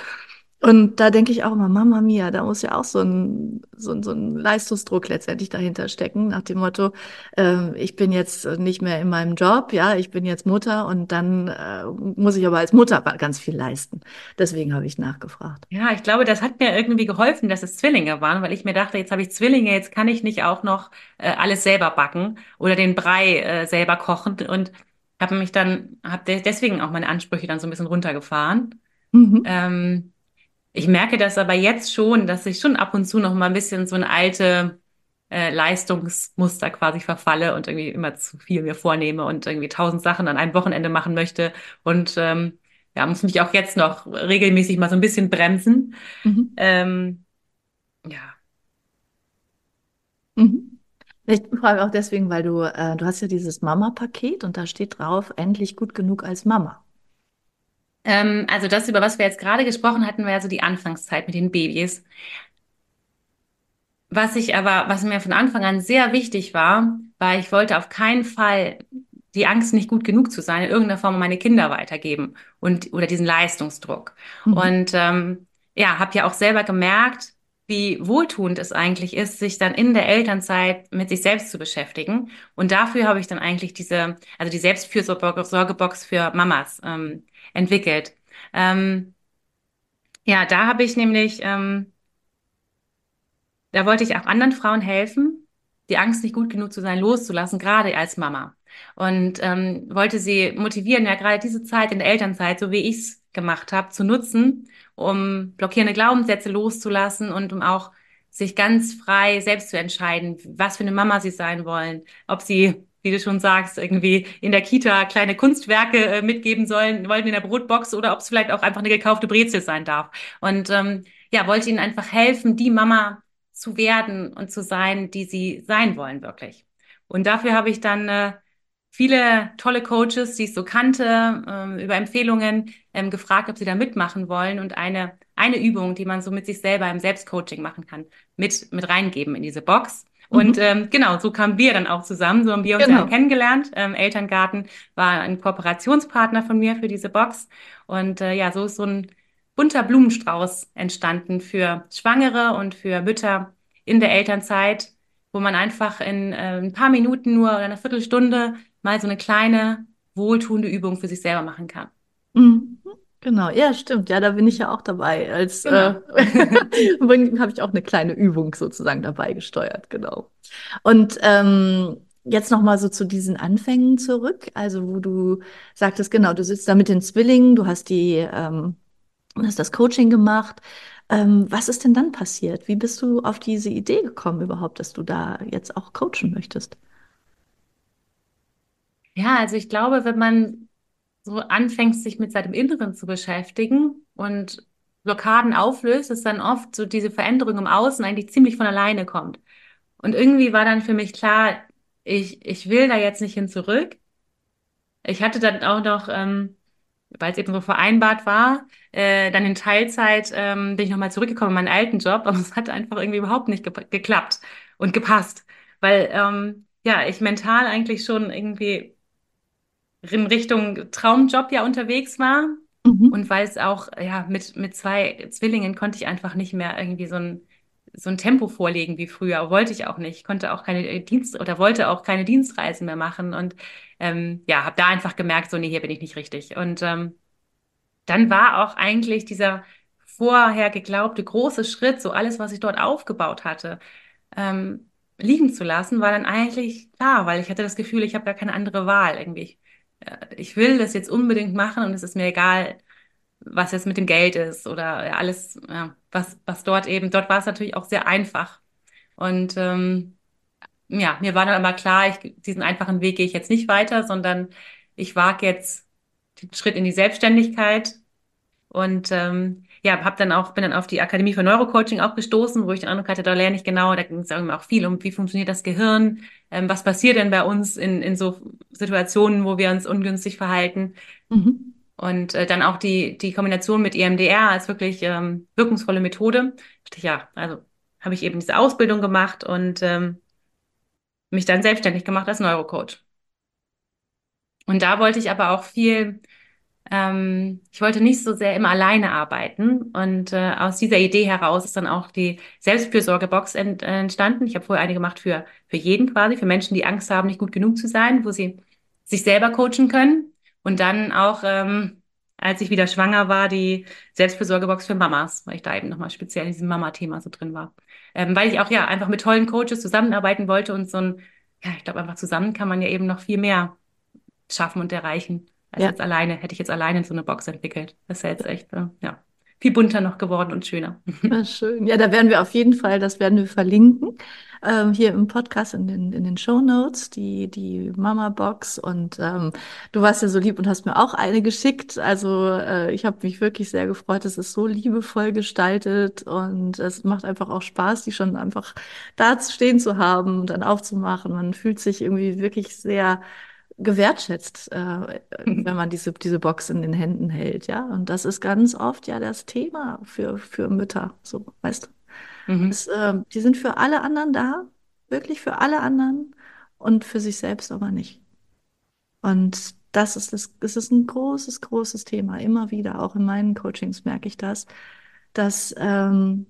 Und da denke ich auch immer, Mama Mia, da muss ja auch so ein, so ein, so ein Leistungsdruck letztendlich dahinter stecken, nach dem Motto, äh, ich bin jetzt nicht mehr in meinem Job, ja, ich bin jetzt Mutter und dann äh, muss ich aber als Mutter ganz viel leisten. Deswegen habe ich nachgefragt. Ja, ich glaube, das hat mir irgendwie geholfen, dass es Zwillinge waren, weil ich mir dachte, jetzt habe ich Zwillinge, jetzt kann ich nicht auch noch äh, alles selber backen oder den Brei äh, selber kochen und habe mich dann, habe deswegen auch meine Ansprüche dann so ein bisschen runtergefahren. Mhm. Ähm, ich merke das aber jetzt schon, dass ich schon ab und zu noch mal ein bisschen so ein alte äh, Leistungsmuster quasi verfalle und irgendwie immer zu viel mir vornehme und irgendwie tausend Sachen an einem Wochenende machen möchte und ähm, ja, muss mich auch jetzt noch regelmäßig mal so ein bisschen bremsen. Mhm. Ähm, ja. Mhm. Ich frage auch deswegen, weil du, äh, du hast ja dieses Mama-Paket und da steht drauf, endlich gut genug als Mama. Ähm, also das, über was wir jetzt gerade gesprochen hatten, war ja so die Anfangszeit mit den Babys. Was ich aber, was mir von Anfang an sehr wichtig war, war, ich wollte auf keinen Fall die Angst, nicht gut genug zu sein, in irgendeiner Form meine Kinder weitergeben und oder diesen Leistungsdruck. Mhm. Und ähm, ja, habe ja auch selber gemerkt, wie wohltuend es eigentlich ist, sich dann in der Elternzeit mit sich selbst zu beschäftigen. Und dafür habe ich dann eigentlich diese, also die Selbstfürsorgebox für Mamas ähm, entwickelt. Ähm, ja, da habe ich nämlich, ähm, da wollte ich auch anderen Frauen helfen, die Angst nicht gut genug zu sein, loszulassen, gerade als Mama. Und ähm, wollte sie motivieren, ja gerade diese Zeit in der Elternzeit, so wie ich es gemacht habe, zu nutzen, um blockierende Glaubenssätze loszulassen und um auch sich ganz frei selbst zu entscheiden, was für eine Mama sie sein wollen, ob sie wie du schon sagst, irgendwie in der Kita kleine Kunstwerke äh, mitgeben sollen, wollen in der Brotbox oder ob es vielleicht auch einfach eine gekaufte Brezel sein darf. Und ähm, ja, wollte ihnen einfach helfen, die Mama zu werden und zu sein, die sie sein wollen, wirklich. Und dafür habe ich dann äh, viele tolle Coaches, die ich so kannte, ähm, über Empfehlungen ähm, gefragt, ob sie da mitmachen wollen und eine, eine Übung, die man so mit sich selber im Selbstcoaching machen kann, mit, mit reingeben in diese Box. Und Mhm. ähm, genau, so kamen wir dann auch zusammen. So haben wir uns ja Genau. kennengelernt. Ähm, Elterngarten war ein Kooperationspartner von mir für diese Box. Und äh, ja, so ist so ein bunter Blumenstrauß entstanden für Schwangere und für Mütter in der Elternzeit, wo man einfach in äh, ein paar Minuten nur oder eine Viertelstunde mal so eine kleine wohltuende Übung für sich selber machen kann. Mhm. Genau, ja, stimmt. Ja, da bin ich ja auch dabei. Als genau. [LAUGHS] äh, habe ich auch eine kleine Übung sozusagen dabei gesteuert, genau. Und ähm, jetzt noch mal so zu diesen Anfängen zurück. Also wo du sagtest, genau, du sitzt da mit den Zwillingen, du hast die, ähm, hast das Coaching gemacht. Ähm, was ist denn dann passiert? Wie bist du auf diese Idee gekommen überhaupt, dass du da jetzt auch coachen möchtest? Ja, also ich glaube, wenn man so anfängt, sich mit seinem Inneren zu beschäftigen und Blockaden auflöst, dass dann oft so diese Veränderung im Außen eigentlich ziemlich von alleine kommt. Und irgendwie war dann für mich klar, ich, ich will da jetzt nicht hin zurück. Ich hatte dann auch noch, ähm, weil es eben so vereinbart war, äh, dann in Teilzeit ähm, bin ich nochmal zurückgekommen in meinen alten Job, aber es hat einfach irgendwie überhaupt nicht ge geklappt und gepasst, weil ähm, ja, ich mental eigentlich schon irgendwie in Richtung Traumjob ja unterwegs war. Mhm. Und weil es auch, ja, mit, mit zwei Zwillingen konnte ich einfach nicht mehr irgendwie so ein, so ein Tempo vorlegen wie früher. Wollte ich auch nicht. Ich konnte auch keine Dienst oder wollte auch keine Dienstreisen mehr machen. Und ähm, ja, habe da einfach gemerkt, so, nee, hier bin ich nicht richtig. Und ähm, dann war auch eigentlich dieser vorher geglaubte große Schritt, so alles, was ich dort aufgebaut hatte, ähm, liegen zu lassen, war dann eigentlich klar, weil ich hatte das Gefühl, ich habe gar keine andere Wahl irgendwie ich will das jetzt unbedingt machen und es ist mir egal, was jetzt mit dem Geld ist oder alles, ja, was, was dort eben, dort war es natürlich auch sehr einfach. Und ähm, ja, mir war dann immer klar, ich, diesen einfachen Weg gehe ich jetzt nicht weiter, sondern ich wage jetzt den Schritt in die Selbstständigkeit und ähm, ja, hab dann auch, bin dann auf die Akademie für Neurocoaching auch gestoßen, wo ich den Eindruck hatte, da lerne ich genau, da ging es auch viel um, wie funktioniert das Gehirn, ähm, was passiert denn bei uns in, in so Situationen, wo wir uns ungünstig verhalten. Mhm. Und äh, dann auch die, die Kombination mit EMDR als wirklich ähm, wirkungsvolle Methode. Ja, also habe ich eben diese Ausbildung gemacht und ähm, mich dann selbstständig gemacht als Neurocoach. Und da wollte ich aber auch viel ähm, ich wollte nicht so sehr immer alleine arbeiten. Und äh, aus dieser Idee heraus ist dann auch die Selbstfürsorgebox ent, entstanden. Ich habe vorher eine gemacht für, für jeden quasi, für Menschen, die Angst haben, nicht gut genug zu sein, wo sie sich selber coachen können. Und dann auch, ähm, als ich wieder schwanger war, die Selbstfürsorgebox für Mamas, weil ich da eben nochmal speziell in diesem Mama-Thema so drin war. Ähm, weil ich auch ja einfach mit tollen Coaches zusammenarbeiten wollte und so ein, ja, ich glaube einfach zusammen kann man ja eben noch viel mehr schaffen und erreichen. Also ja. jetzt alleine, hätte ich jetzt alleine so eine Box entwickelt. Das ist ja jetzt echt, äh, ja, viel bunter noch geworden und schöner. Ja, schön. Ja, da werden wir auf jeden Fall, das werden wir verlinken, ähm, hier im Podcast in den, in den Show Notes, die, die Mama-Box. Und ähm, du warst ja so lieb und hast mir auch eine geschickt. Also äh, ich habe mich wirklich sehr gefreut. Es ist so liebevoll gestaltet und es macht einfach auch Spaß, die schon einfach da stehen zu haben und dann aufzumachen. Man fühlt sich irgendwie wirklich sehr gewertschätzt, äh, wenn man diese, diese Box in den Händen hält, ja. Und das ist ganz oft ja das Thema für, für Mütter, so, weißt du. Mhm. Das, äh, die sind für alle anderen da, wirklich für alle anderen und für sich selbst aber nicht. Und das ist das, das ist ein großes, großes Thema. Immer wieder, auch in meinen Coachings merke ich das, dass ähm,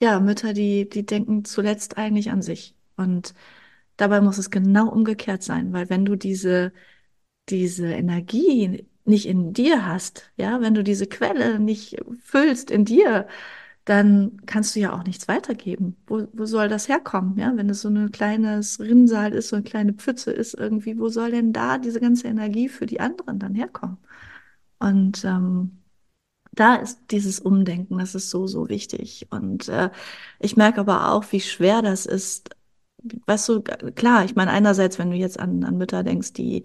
ja Mütter, die, die denken zuletzt eigentlich an sich. Und Dabei muss es genau umgekehrt sein, weil wenn du diese, diese Energie nicht in dir hast, ja, wenn du diese Quelle nicht füllst in dir, dann kannst du ja auch nichts weitergeben. Wo, wo soll das herkommen? Ja, wenn es so ein kleines Rinnsal ist, so eine kleine Pfütze ist irgendwie, wo soll denn da diese ganze Energie für die anderen dann herkommen? Und ähm, da ist dieses Umdenken, das ist so, so wichtig. Und äh, ich merke aber auch, wie schwer das ist, weißt du, klar, ich meine, einerseits, wenn du jetzt an, an Mütter denkst, die,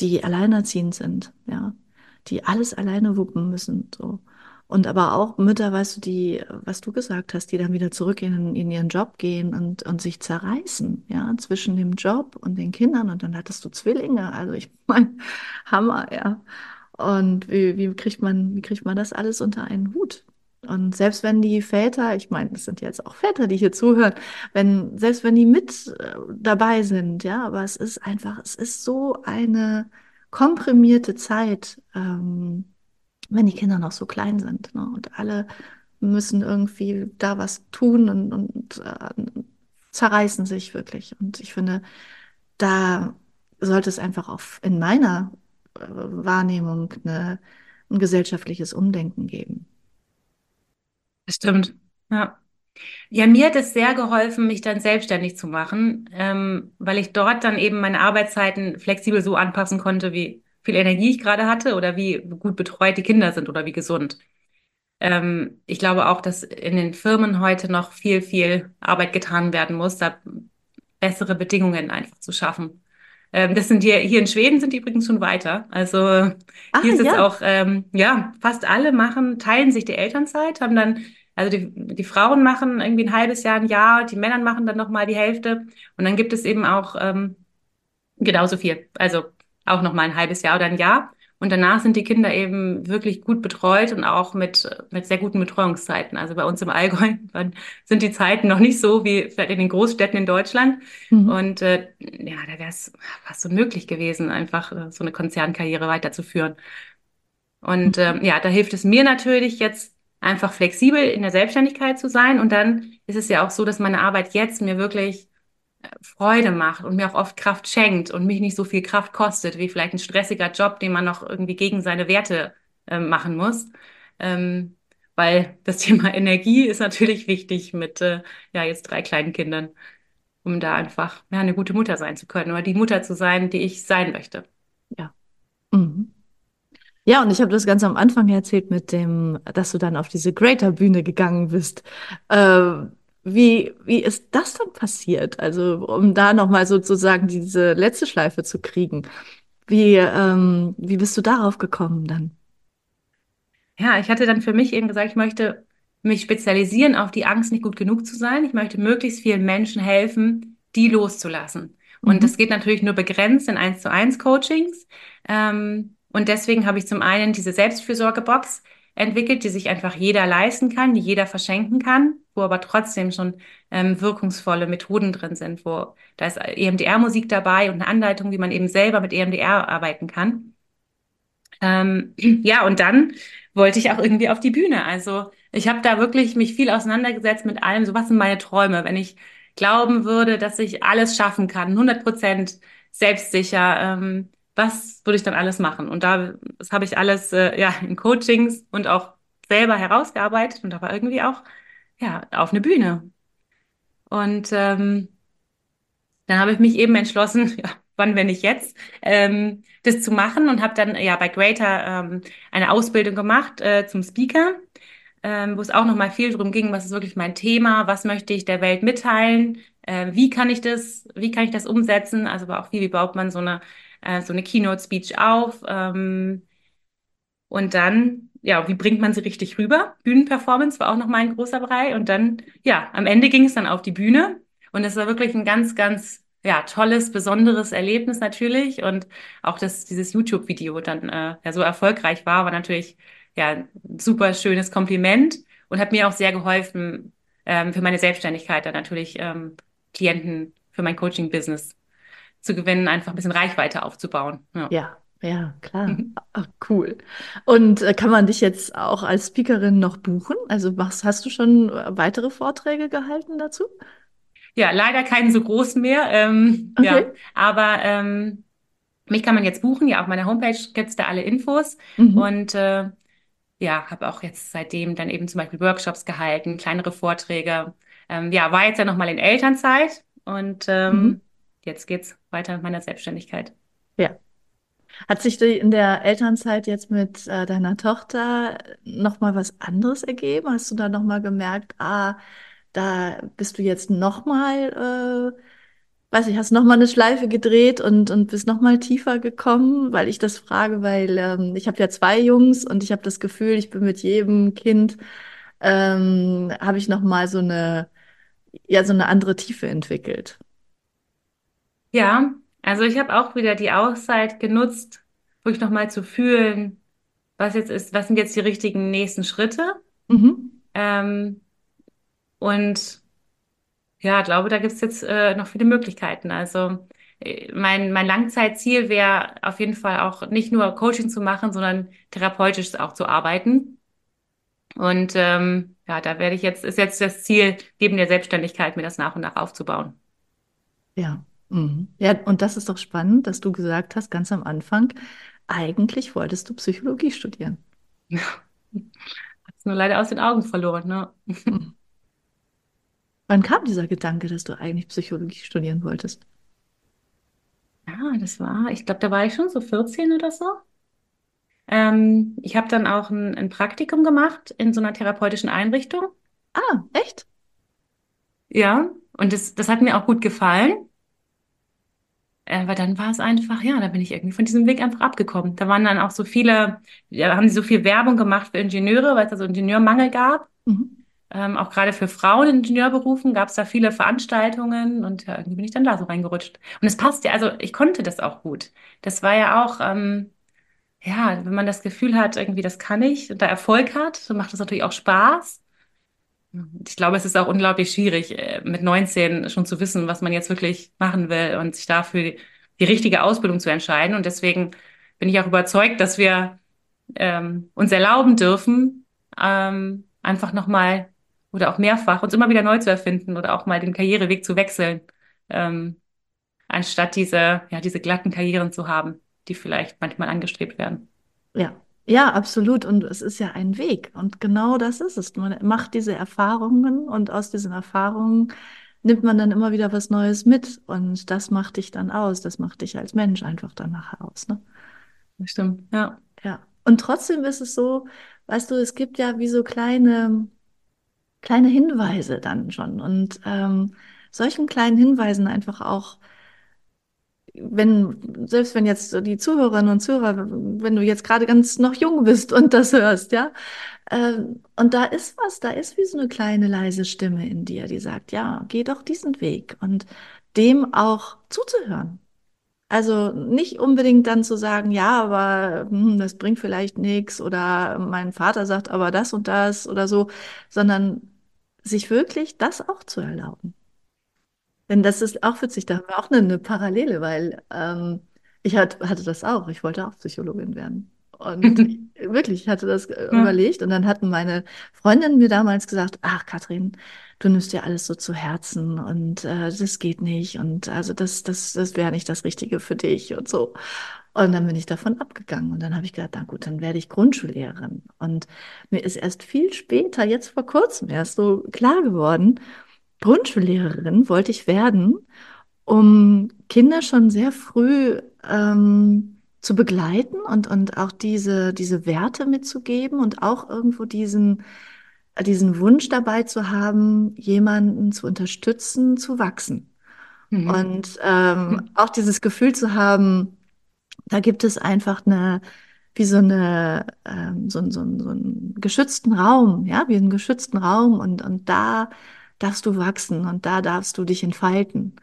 die alleinerziehend sind, ja, die alles alleine wuppen müssen, so. Und aber auch Mütter, weißt du, die, was du gesagt hast, die dann wieder zurück in, in ihren Job gehen und, und sich zerreißen, ja, zwischen dem Job und den Kindern. Und dann hattest du Zwillinge. Also ich [LAUGHS] meine, Hammer, ja. Und wie, wie kriegt man, wie kriegt man das alles unter einen Hut? Und selbst wenn die Väter, ich meine, das sind jetzt auch Väter, die hier zuhören, wenn, selbst wenn die mit äh, dabei sind, ja, aber es ist einfach, es ist so eine komprimierte Zeit, ähm, wenn die Kinder noch so klein sind. Ne? Und alle müssen irgendwie da was tun und, und äh, zerreißen sich wirklich. Und ich finde, da sollte es einfach auch in meiner äh, Wahrnehmung eine, ein gesellschaftliches Umdenken geben. Stimmt. Ja. Ja, mir hat es sehr geholfen, mich dann selbstständig zu machen, ähm, weil ich dort dann eben meine Arbeitszeiten flexibel so anpassen konnte, wie viel Energie ich gerade hatte oder wie gut betreut die Kinder sind oder wie gesund. Ähm, ich glaube auch, dass in den Firmen heute noch viel, viel Arbeit getan werden muss, da bessere Bedingungen einfach zu schaffen. Ähm, das sind hier, hier in Schweden sind die übrigens schon weiter. Also Ah, hier ist es ja. auch, ähm, ja, fast alle machen, teilen sich die Elternzeit, haben dann, also die, die Frauen machen irgendwie ein halbes Jahr, ein Jahr, die Männer machen dann nochmal die Hälfte. Und dann gibt es eben auch ähm, genauso viel. Also auch nochmal ein halbes Jahr oder ein Jahr. Und danach sind die Kinder eben wirklich gut betreut und auch mit, mit sehr guten Betreuungszeiten. Also bei uns im Allgäu [LAUGHS] sind die Zeiten noch nicht so wie vielleicht in den Großstädten in Deutschland. Mhm. Und äh, ja, da wäre es fast unmöglich gewesen, einfach äh, so eine Konzernkarriere weiterzuführen. Und ähm, ja, da hilft es mir natürlich jetzt einfach flexibel in der Selbstständigkeit zu sein. Und dann ist es ja auch so, dass meine Arbeit jetzt mir wirklich Freude macht und mir auch oft Kraft schenkt und mich nicht so viel Kraft kostet, wie vielleicht ein stressiger Job, den man noch irgendwie gegen seine Werte äh, machen muss. Ähm, weil das [LAUGHS] Thema Energie ist natürlich wichtig mit äh, ja jetzt drei kleinen Kindern, um da einfach ja, eine gute Mutter sein zu können oder die Mutter zu sein, die ich sein möchte. Ja. Mhm. Ja, und ich habe das ganz am Anfang erzählt mit dem, dass du dann auf diese Greater-Bühne gegangen bist. Äh, wie, wie ist das dann passiert? Also, um da nochmal sozusagen diese letzte Schleife zu kriegen. Wie, ähm, wie bist du darauf gekommen dann? Ja, ich hatte dann für mich eben gesagt, ich möchte mich spezialisieren auf die Angst, nicht gut genug zu sein. Ich möchte möglichst vielen Menschen helfen, die loszulassen. Und das Mhm. geht natürlich nur begrenzt in eins zu eins Coachings. Ähm, und deswegen habe ich zum einen diese Selbstfürsorgebox entwickelt, die sich einfach jeder leisten kann, die jeder verschenken kann, wo aber trotzdem schon ähm, wirkungsvolle Methoden drin sind, wo da ist EMDR-Musik dabei und eine Anleitung, wie man eben selber mit EMDR arbeiten kann. Ähm, [CLEARS THROAT] ja, und dann wollte ich auch irgendwie auf die Bühne. Also ich habe da wirklich mich viel auseinandergesetzt mit allem. So, was sind meine Träume? Wenn ich glauben würde, dass ich alles schaffen kann, hundert Prozent selbstsicher, ähm, was würde ich dann alles machen? Und da, das habe ich alles äh, ja [LAUGHS] in Coachings und auch selber herausgearbeitet und war irgendwie auch ja auf eine Bühne. Und ähm, dann habe ich mich eben entschlossen, [LAUGHS] ja, wann, wenn nicht jetzt, ähm, das zu machen und habe dann ja bei Greater ähm, eine Ausbildung gemacht äh, zum Speaker, ähm, wo es auch nochmal viel darum ging, was ist wirklich mein Thema, was möchte ich der Welt mitteilen, äh, wie kann ich das, wie kann ich das umsetzen, also aber auch wie, wie baut man so eine, äh, so eine Keynote-Speech auf, ähm, und dann, ja, wie bringt man sie richtig rüber? Bühnenperformance war auch noch mal ein großer Bereich. Und dann, ja, am Ende ging es dann auf die Bühne. Und es war wirklich ein ganz, ganz, ja, tolles, besonderes Erlebnis natürlich. Und auch, dass dieses YouTube-Video dann äh, ja so erfolgreich war, war natürlich ja ein super schönes Kompliment und hat mir auch sehr geholfen, ähm, für meine Selbstständigkeit dann natürlich ähm, Klienten für mein Coaching-Business zu gewinnen, einfach ein bisschen Reichweite aufzubauen. Ja. Ja, ja, klar. Ach, cool. Und äh, kann man dich jetzt auch als Speakerin noch buchen? Also machst, hast du schon äh, weitere Vorträge gehalten dazu? Ja, leider keinen so großen mehr. Ähm, Okay. ja, aber ähm, mich kann man jetzt buchen. Ja, auf meiner Homepage gibt's da alle Infos. Mhm. Und äh, ja, habe auch jetzt seitdem dann eben zum Beispiel Workshops gehalten, kleinere Vorträge. Ähm, ja, war jetzt ja nochmal in Elternzeit und Mhm. Jetzt geht's weiter mit meiner Selbstständigkeit. Ja. Hat sich in der Elternzeit jetzt mit äh, deiner Tochter noch mal was anderes ergeben? Hast du da noch mal gemerkt, ah, da bist du jetzt noch mal, äh, weiß ich, hast noch mal eine Schleife gedreht und und bist noch mal tiefer gekommen? Weil ich das frage, weil ähm, ich habe ja zwei Jungs und ich habe das Gefühl, ich bin mit jedem Kind ähm, habe ich noch mal so eine ja so eine andere Tiefe entwickelt. Ja, also ich habe auch wieder die Auszeit genutzt, wirklich nochmal zu fühlen, was jetzt ist, was sind jetzt die richtigen nächsten Schritte. Mhm. Ähm, und Ja, glaube, da gibt's jetzt äh, noch viele Möglichkeiten. Also äh, mein, mein Langzeitziel wäre auf jeden Fall auch nicht nur Coaching zu machen, sondern therapeutisch auch zu arbeiten. Und ähm, ja, da werde ich jetzt, ist jetzt das Ziel, neben der Selbstständigkeit mir das nach und nach aufzubauen. Ja. Mhm. Ja, und das ist doch spannend, dass du gesagt hast, ganz am Anfang, eigentlich wolltest du Psychologie studieren. Hast nur leider aus den Augen verloren, ne? Mhm. Wann kam dieser Gedanke, dass du eigentlich Psychologie studieren wolltest? Ja, das war, ich glaube, da war ich schon so 14 oder so. Ähm, ich habe dann auch ein, ein Praktikum gemacht in so einer therapeutischen Einrichtung. Ah, echt? Ja, und das, das hat mir auch gut gefallen. Aber dann war es einfach, ja, da bin ich irgendwie von diesem Weg einfach abgekommen. Da waren dann auch so viele, ja, haben sie so viel Werbung gemacht für Ingenieure, weil es da so Ingenieurmangel gab. Mhm. Ähm, auch gerade für Frauen in Ingenieurberufen gab es da viele Veranstaltungen und ja, irgendwie bin ich dann da so reingerutscht. Und es passt ja, also ich konnte das auch gut. Das war ja auch, ähm, ja, wenn man das Gefühl hat, irgendwie das kann ich und da Erfolg hat, dann macht das natürlich auch Spaß. Ich glaube, es ist auch unglaublich schwierig, äh, mit 19 schon zu wissen, was man jetzt wirklich machen will und sich dafür die richtige Ausbildung zu entscheiden. Und deswegen bin ich auch überzeugt, dass wir ähm, uns erlauben dürfen, ähm, einfach nochmal oder auch mehrfach uns immer wieder neu zu erfinden oder auch mal den Karriereweg zu wechseln, ähm, anstatt diese, ja, diese glatten Karrieren zu haben, die vielleicht manchmal angestrebt werden. Ja, ja, absolut. Und es ist ja ein Weg. Und genau das ist es. Man macht diese Erfahrungen und aus diesen Erfahrungen nimmt man dann immer wieder was Neues mit. Und das macht dich dann aus. Das macht dich als Mensch einfach dann nachher aus. Ne? Das stimmt, ja. Ja. Und trotzdem ist es so, weißt du, es gibt ja wie so kleine, kleine Hinweise dann schon. Und ähm, solchen kleinen Hinweisen einfach auch wenn, selbst wenn jetzt die Zuhörerinnen und Zuhörer, wenn du jetzt gerade ganz noch jung bist und das hörst, ja, äh, und da ist was, da ist wie so eine kleine leise Stimme in dir, die sagt, ja, geh doch diesen Weg und dem auch zuzuhören. Also nicht unbedingt dann zu sagen, ja, aber hm, das bringt vielleicht nichts oder mein Vater sagt aber das und das oder so, sondern sich wirklich das auch zu erlauben. Denn das ist auch witzig, da haben wir auch eine, eine Parallele, weil ähm, ich hat, hatte das auch. Ich wollte auch Psychologin werden. Und wirklich, ich hatte das äh, Ja. überlegt. Und dann hatten meine Freundinnen mir damals gesagt, ach Kathrin, du nimmst dir alles so zu Herzen und äh, das geht nicht. Und also das, das, das wäre nicht das Richtige für dich und so. Und dann bin ich davon abgegangen. Und dann habe ich gedacht, na gut, dann werde ich Grundschullehrerin. Und mir ist erst viel später, jetzt vor kurzem erst so klar geworden, Grundschullehrerin wollte ich werden, um Kinder schon sehr früh ähm, zu begleiten und, und auch diese, diese Werte mitzugeben und auch irgendwo diesen, diesen Wunsch dabei zu haben, jemanden zu unterstützen, zu wachsen. Mhm. Und ähm, auch dieses Gefühl zu haben, da gibt es einfach eine, wie so eine, ähm, so, so, so einen geschützten Raum, ja, wie einen geschützten Raum und, und da darfst du wachsen und da darfst du dich entfalten.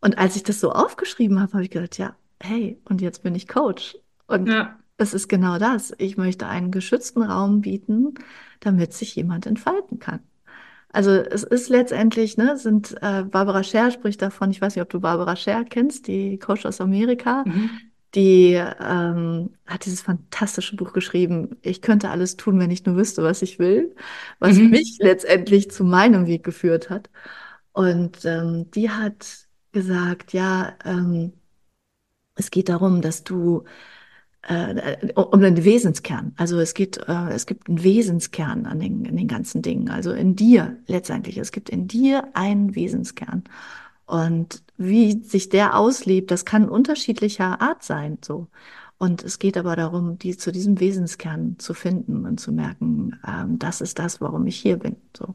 Und als ich das so aufgeschrieben habe, habe ich gedacht, ja, hey, und jetzt bin ich Coach. Und Ja. es ist genau das. Ich möchte einen geschützten Raum bieten, damit sich jemand entfalten kann. Also es ist letztendlich, ne, sind äh, Barbara Scher spricht davon, ich weiß nicht, ob du Barbara Scher kennst, die Coach aus Amerika, Mhm. Die ähm, hat dieses fantastische Buch geschrieben, Ich könnte alles tun, wenn ich nur wüsste, was ich will, was Mhm. mich letztendlich zu meinem Weg geführt hat. Und ähm, die hat gesagt, ja, ähm, es geht darum, dass du äh, um den Wesenskern. Also es geht, äh, es gibt einen Wesenskern an den, an den ganzen Dingen. Also in dir letztendlich. Es gibt in dir einen Wesenskern. Und wie sich der auslebt, das kann unterschiedlicher Art sein, so. Und es geht aber darum, die zu diesem Wesenskern zu finden und zu merken, ähm, das ist das, warum ich hier bin, so.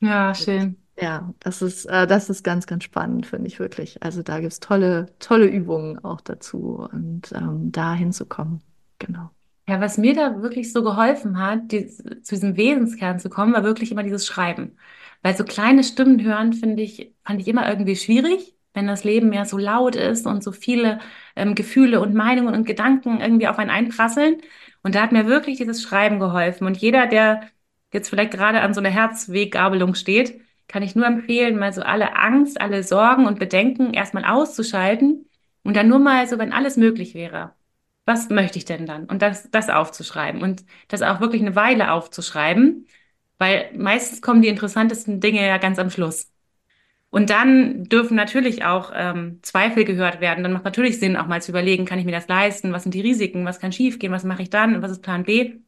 Ja, schön. Ja, das ist, äh, das ist ganz, ganz spannend, finde ich wirklich. Also da gibt's tolle, tolle Übungen auch dazu und ähm, da hinzukommen. Genau. Ja, was mir da wirklich so geholfen hat, die, zu diesem Wesenskern zu kommen, war wirklich immer dieses Schreiben. Weil so kleine Stimmen hören, finde ich, fand ich immer irgendwie schwierig, wenn das Leben ja so laut ist und so viele ähm, Gefühle und Meinungen und Gedanken irgendwie auf einen einprasseln. Und da hat mir wirklich dieses Schreiben geholfen. Und jeder, der jetzt vielleicht gerade an so einer Herzweggabelung steht, kann ich nur empfehlen, mal so alle Angst, alle Sorgen und Bedenken erstmal auszuschalten und dann nur mal so, wenn alles möglich wäre. Was möchte ich denn dann? Und das, das aufzuschreiben und das auch wirklich eine Weile aufzuschreiben, weil meistens kommen die interessantesten Dinge ja ganz am Schluss. Und dann dürfen natürlich auch ähm, Zweifel gehört werden. Dann macht natürlich Sinn, auch mal zu überlegen, kann ich mir das leisten? Was sind die Risiken? Was kann schiefgehen? Was mache ich dann? Was ist Plan B?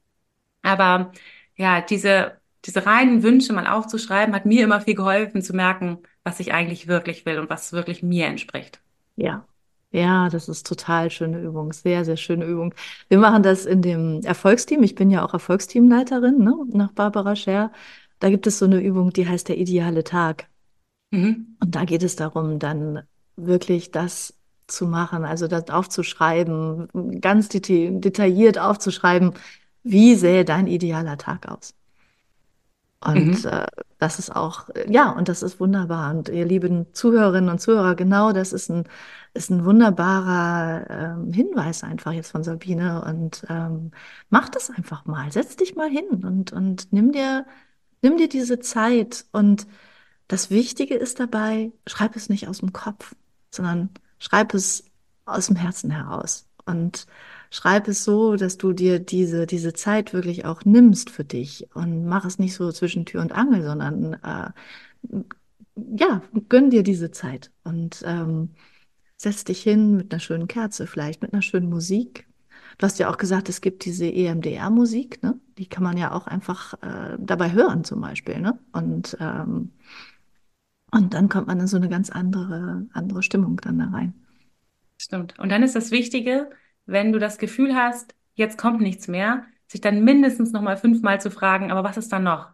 Aber ja, diese, diese reinen Wünsche mal aufzuschreiben, hat mir immer viel geholfen zu merken, was ich eigentlich wirklich will und was wirklich mir entspricht. Ja. Ja, das ist total schöne Übung. Sehr, sehr schöne Übung. Wir machen das in dem Erfolgsteam. Ich bin ja auch Erfolgsteamleiterin, ne, nach Barbara Scher. Da gibt es so eine Übung, die heißt der ideale Tag. Mhm. Und da geht es darum, dann wirklich das zu machen, also das aufzuschreiben, ganz detailliert aufzuschreiben, wie sähe dein idealer Tag aus? Und mhm. äh, das ist auch, ja, und das ist wunderbar. Und ihr lieben Zuhörerinnen und Zuhörer, genau das ist ein, ist ein wunderbarer ähm, Hinweis einfach jetzt von Sabine. Und ähm, mach das einfach mal. Setz dich mal hin und, und nimm dir, nimm dir diese Zeit und das Wichtige ist dabei, schreib es nicht aus dem Kopf, sondern schreib es aus dem Herzen heraus. Und schreib es so, dass du dir diese, diese Zeit wirklich auch nimmst für dich und mach es nicht so zwischen Tür und Angel, sondern äh, ja, gönn dir diese Zeit und ähm, setz dich hin mit einer schönen Kerze, vielleicht mit einer schönen Musik. Du hast ja auch gesagt, es gibt diese EMDR-Musik, ne? Die kann man ja auch einfach äh, dabei hören, zum Beispiel, ne? Und ähm, und dann kommt man in so eine ganz andere, andere Stimmung dann da rein. Stimmt. Und dann ist das Wichtige, wenn du das Gefühl hast, jetzt kommt nichts mehr, sich dann mindestens nochmal fünfmal zu fragen, aber was ist dann noch?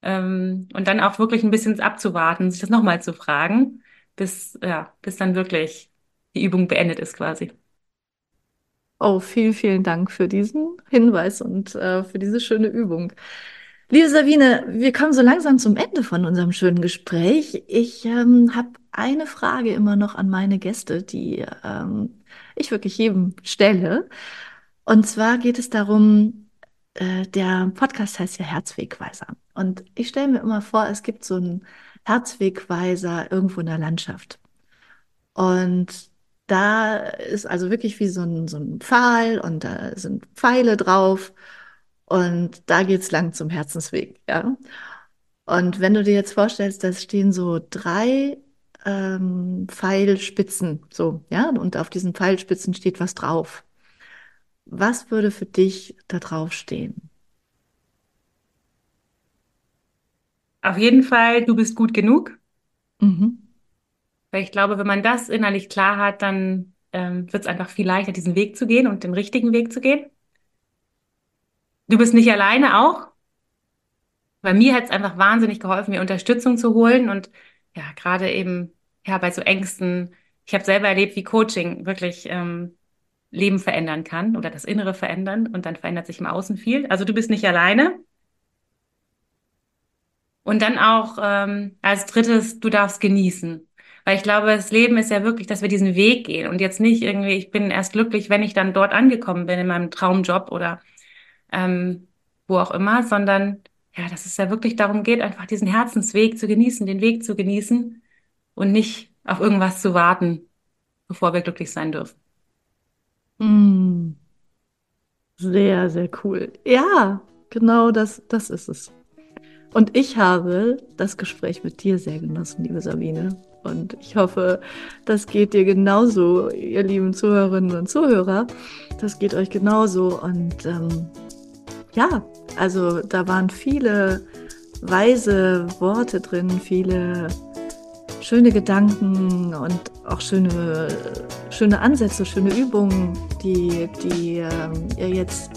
Ähm, und dann auch wirklich ein bisschen abzuwarten, sich das nochmal zu fragen, bis, ja, bis dann wirklich die Übung beendet ist quasi. Oh, vielen, vielen Dank für diesen Hinweis und äh, für diese schöne Übung. Liebe Sabine, wir kommen so langsam zum Ende von unserem schönen Gespräch. Ich ähm, habe eine Frage immer noch an meine Gäste, die ähm, ich wirklich jedem stelle. Und zwar geht es darum, äh, der Podcast heißt ja Herzwegweiser. Und ich stelle mir immer vor, es gibt so einen Herzwegweiser irgendwo in der Landschaft. Und da ist also wirklich wie so ein, so ein Pfahl und da sind Pfeile drauf. Und da geht's lang zum Herzensweg, ja. Und wenn du dir jetzt vorstellst, da stehen so drei ähm, Pfeilspitzen, so, ja, und auf diesen Pfeilspitzen steht was drauf. Was würde für dich da drauf stehen? Auf jeden Fall, du bist gut genug. Mhm. Weil ich glaube, wenn man das innerlich klar hat, dann ähm, wird es einfach viel leichter, diesen Weg zu gehen und den richtigen Weg zu gehen. Du bist nicht alleine auch. Bei mir hat es einfach wahnsinnig geholfen, mir Unterstützung zu holen und ja, gerade eben ja bei so Ängsten. Ich habe selber erlebt, wie Coaching wirklich ähm, Leben verändern kann oder das Innere verändern und dann verändert sich im Außen viel. Also du bist nicht alleine. Und dann auch ähm, als drittes, du darfst genießen. Weil ich glaube, das Leben ist ja wirklich, dass wir diesen Weg gehen und jetzt nicht irgendwie, ich bin erst glücklich, wenn ich dann dort angekommen bin in meinem Traumjob oder ähm, wo auch immer, sondern ja, dass es ja wirklich darum geht, einfach diesen Herzensweg zu genießen, den Weg zu genießen und nicht auf irgendwas zu warten, bevor wir glücklich sein dürfen. Mm. Sehr, sehr cool. Ja, genau das, das ist es. Und ich habe das Gespräch mit dir sehr genossen, liebe Sabine. Und ich hoffe, das geht dir genauso, ihr lieben Zuhörerinnen und Zuhörer. Das geht euch genauso. Und ähm, ja, also da waren viele weise Worte drin, viele schöne Gedanken und auch schöne, schöne Ansätze, schöne Übungen, die, die ähm, ihr jetzt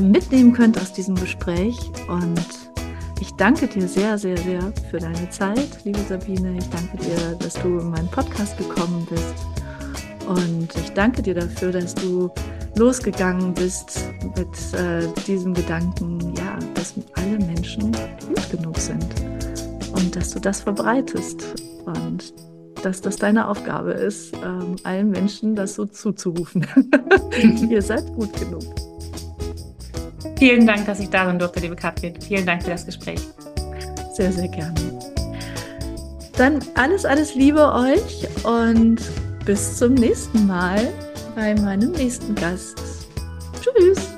mitnehmen könnt aus diesem Gespräch. Und ich danke dir sehr, sehr, sehr für deine Zeit, liebe Sabine. Ich danke dir, dass du in meinen Podcast gekommen bist. Und ich danke dir dafür, dass du losgegangen bist mit äh, diesem Gedanken, ja, dass alle Menschen gut genug sind und dass du das verbreitest und dass das deine Aufgabe ist, ähm, allen Menschen das so zuzurufen. [LAUGHS] Ihr seid gut genug. Vielen Dank, dass ich darin durfte, liebe Katrin. Vielen Dank für das Gespräch. Sehr, sehr gerne. Dann alles, alles Liebe euch und bis zum nächsten Mal bei meinem nächsten Gast. Tschüss.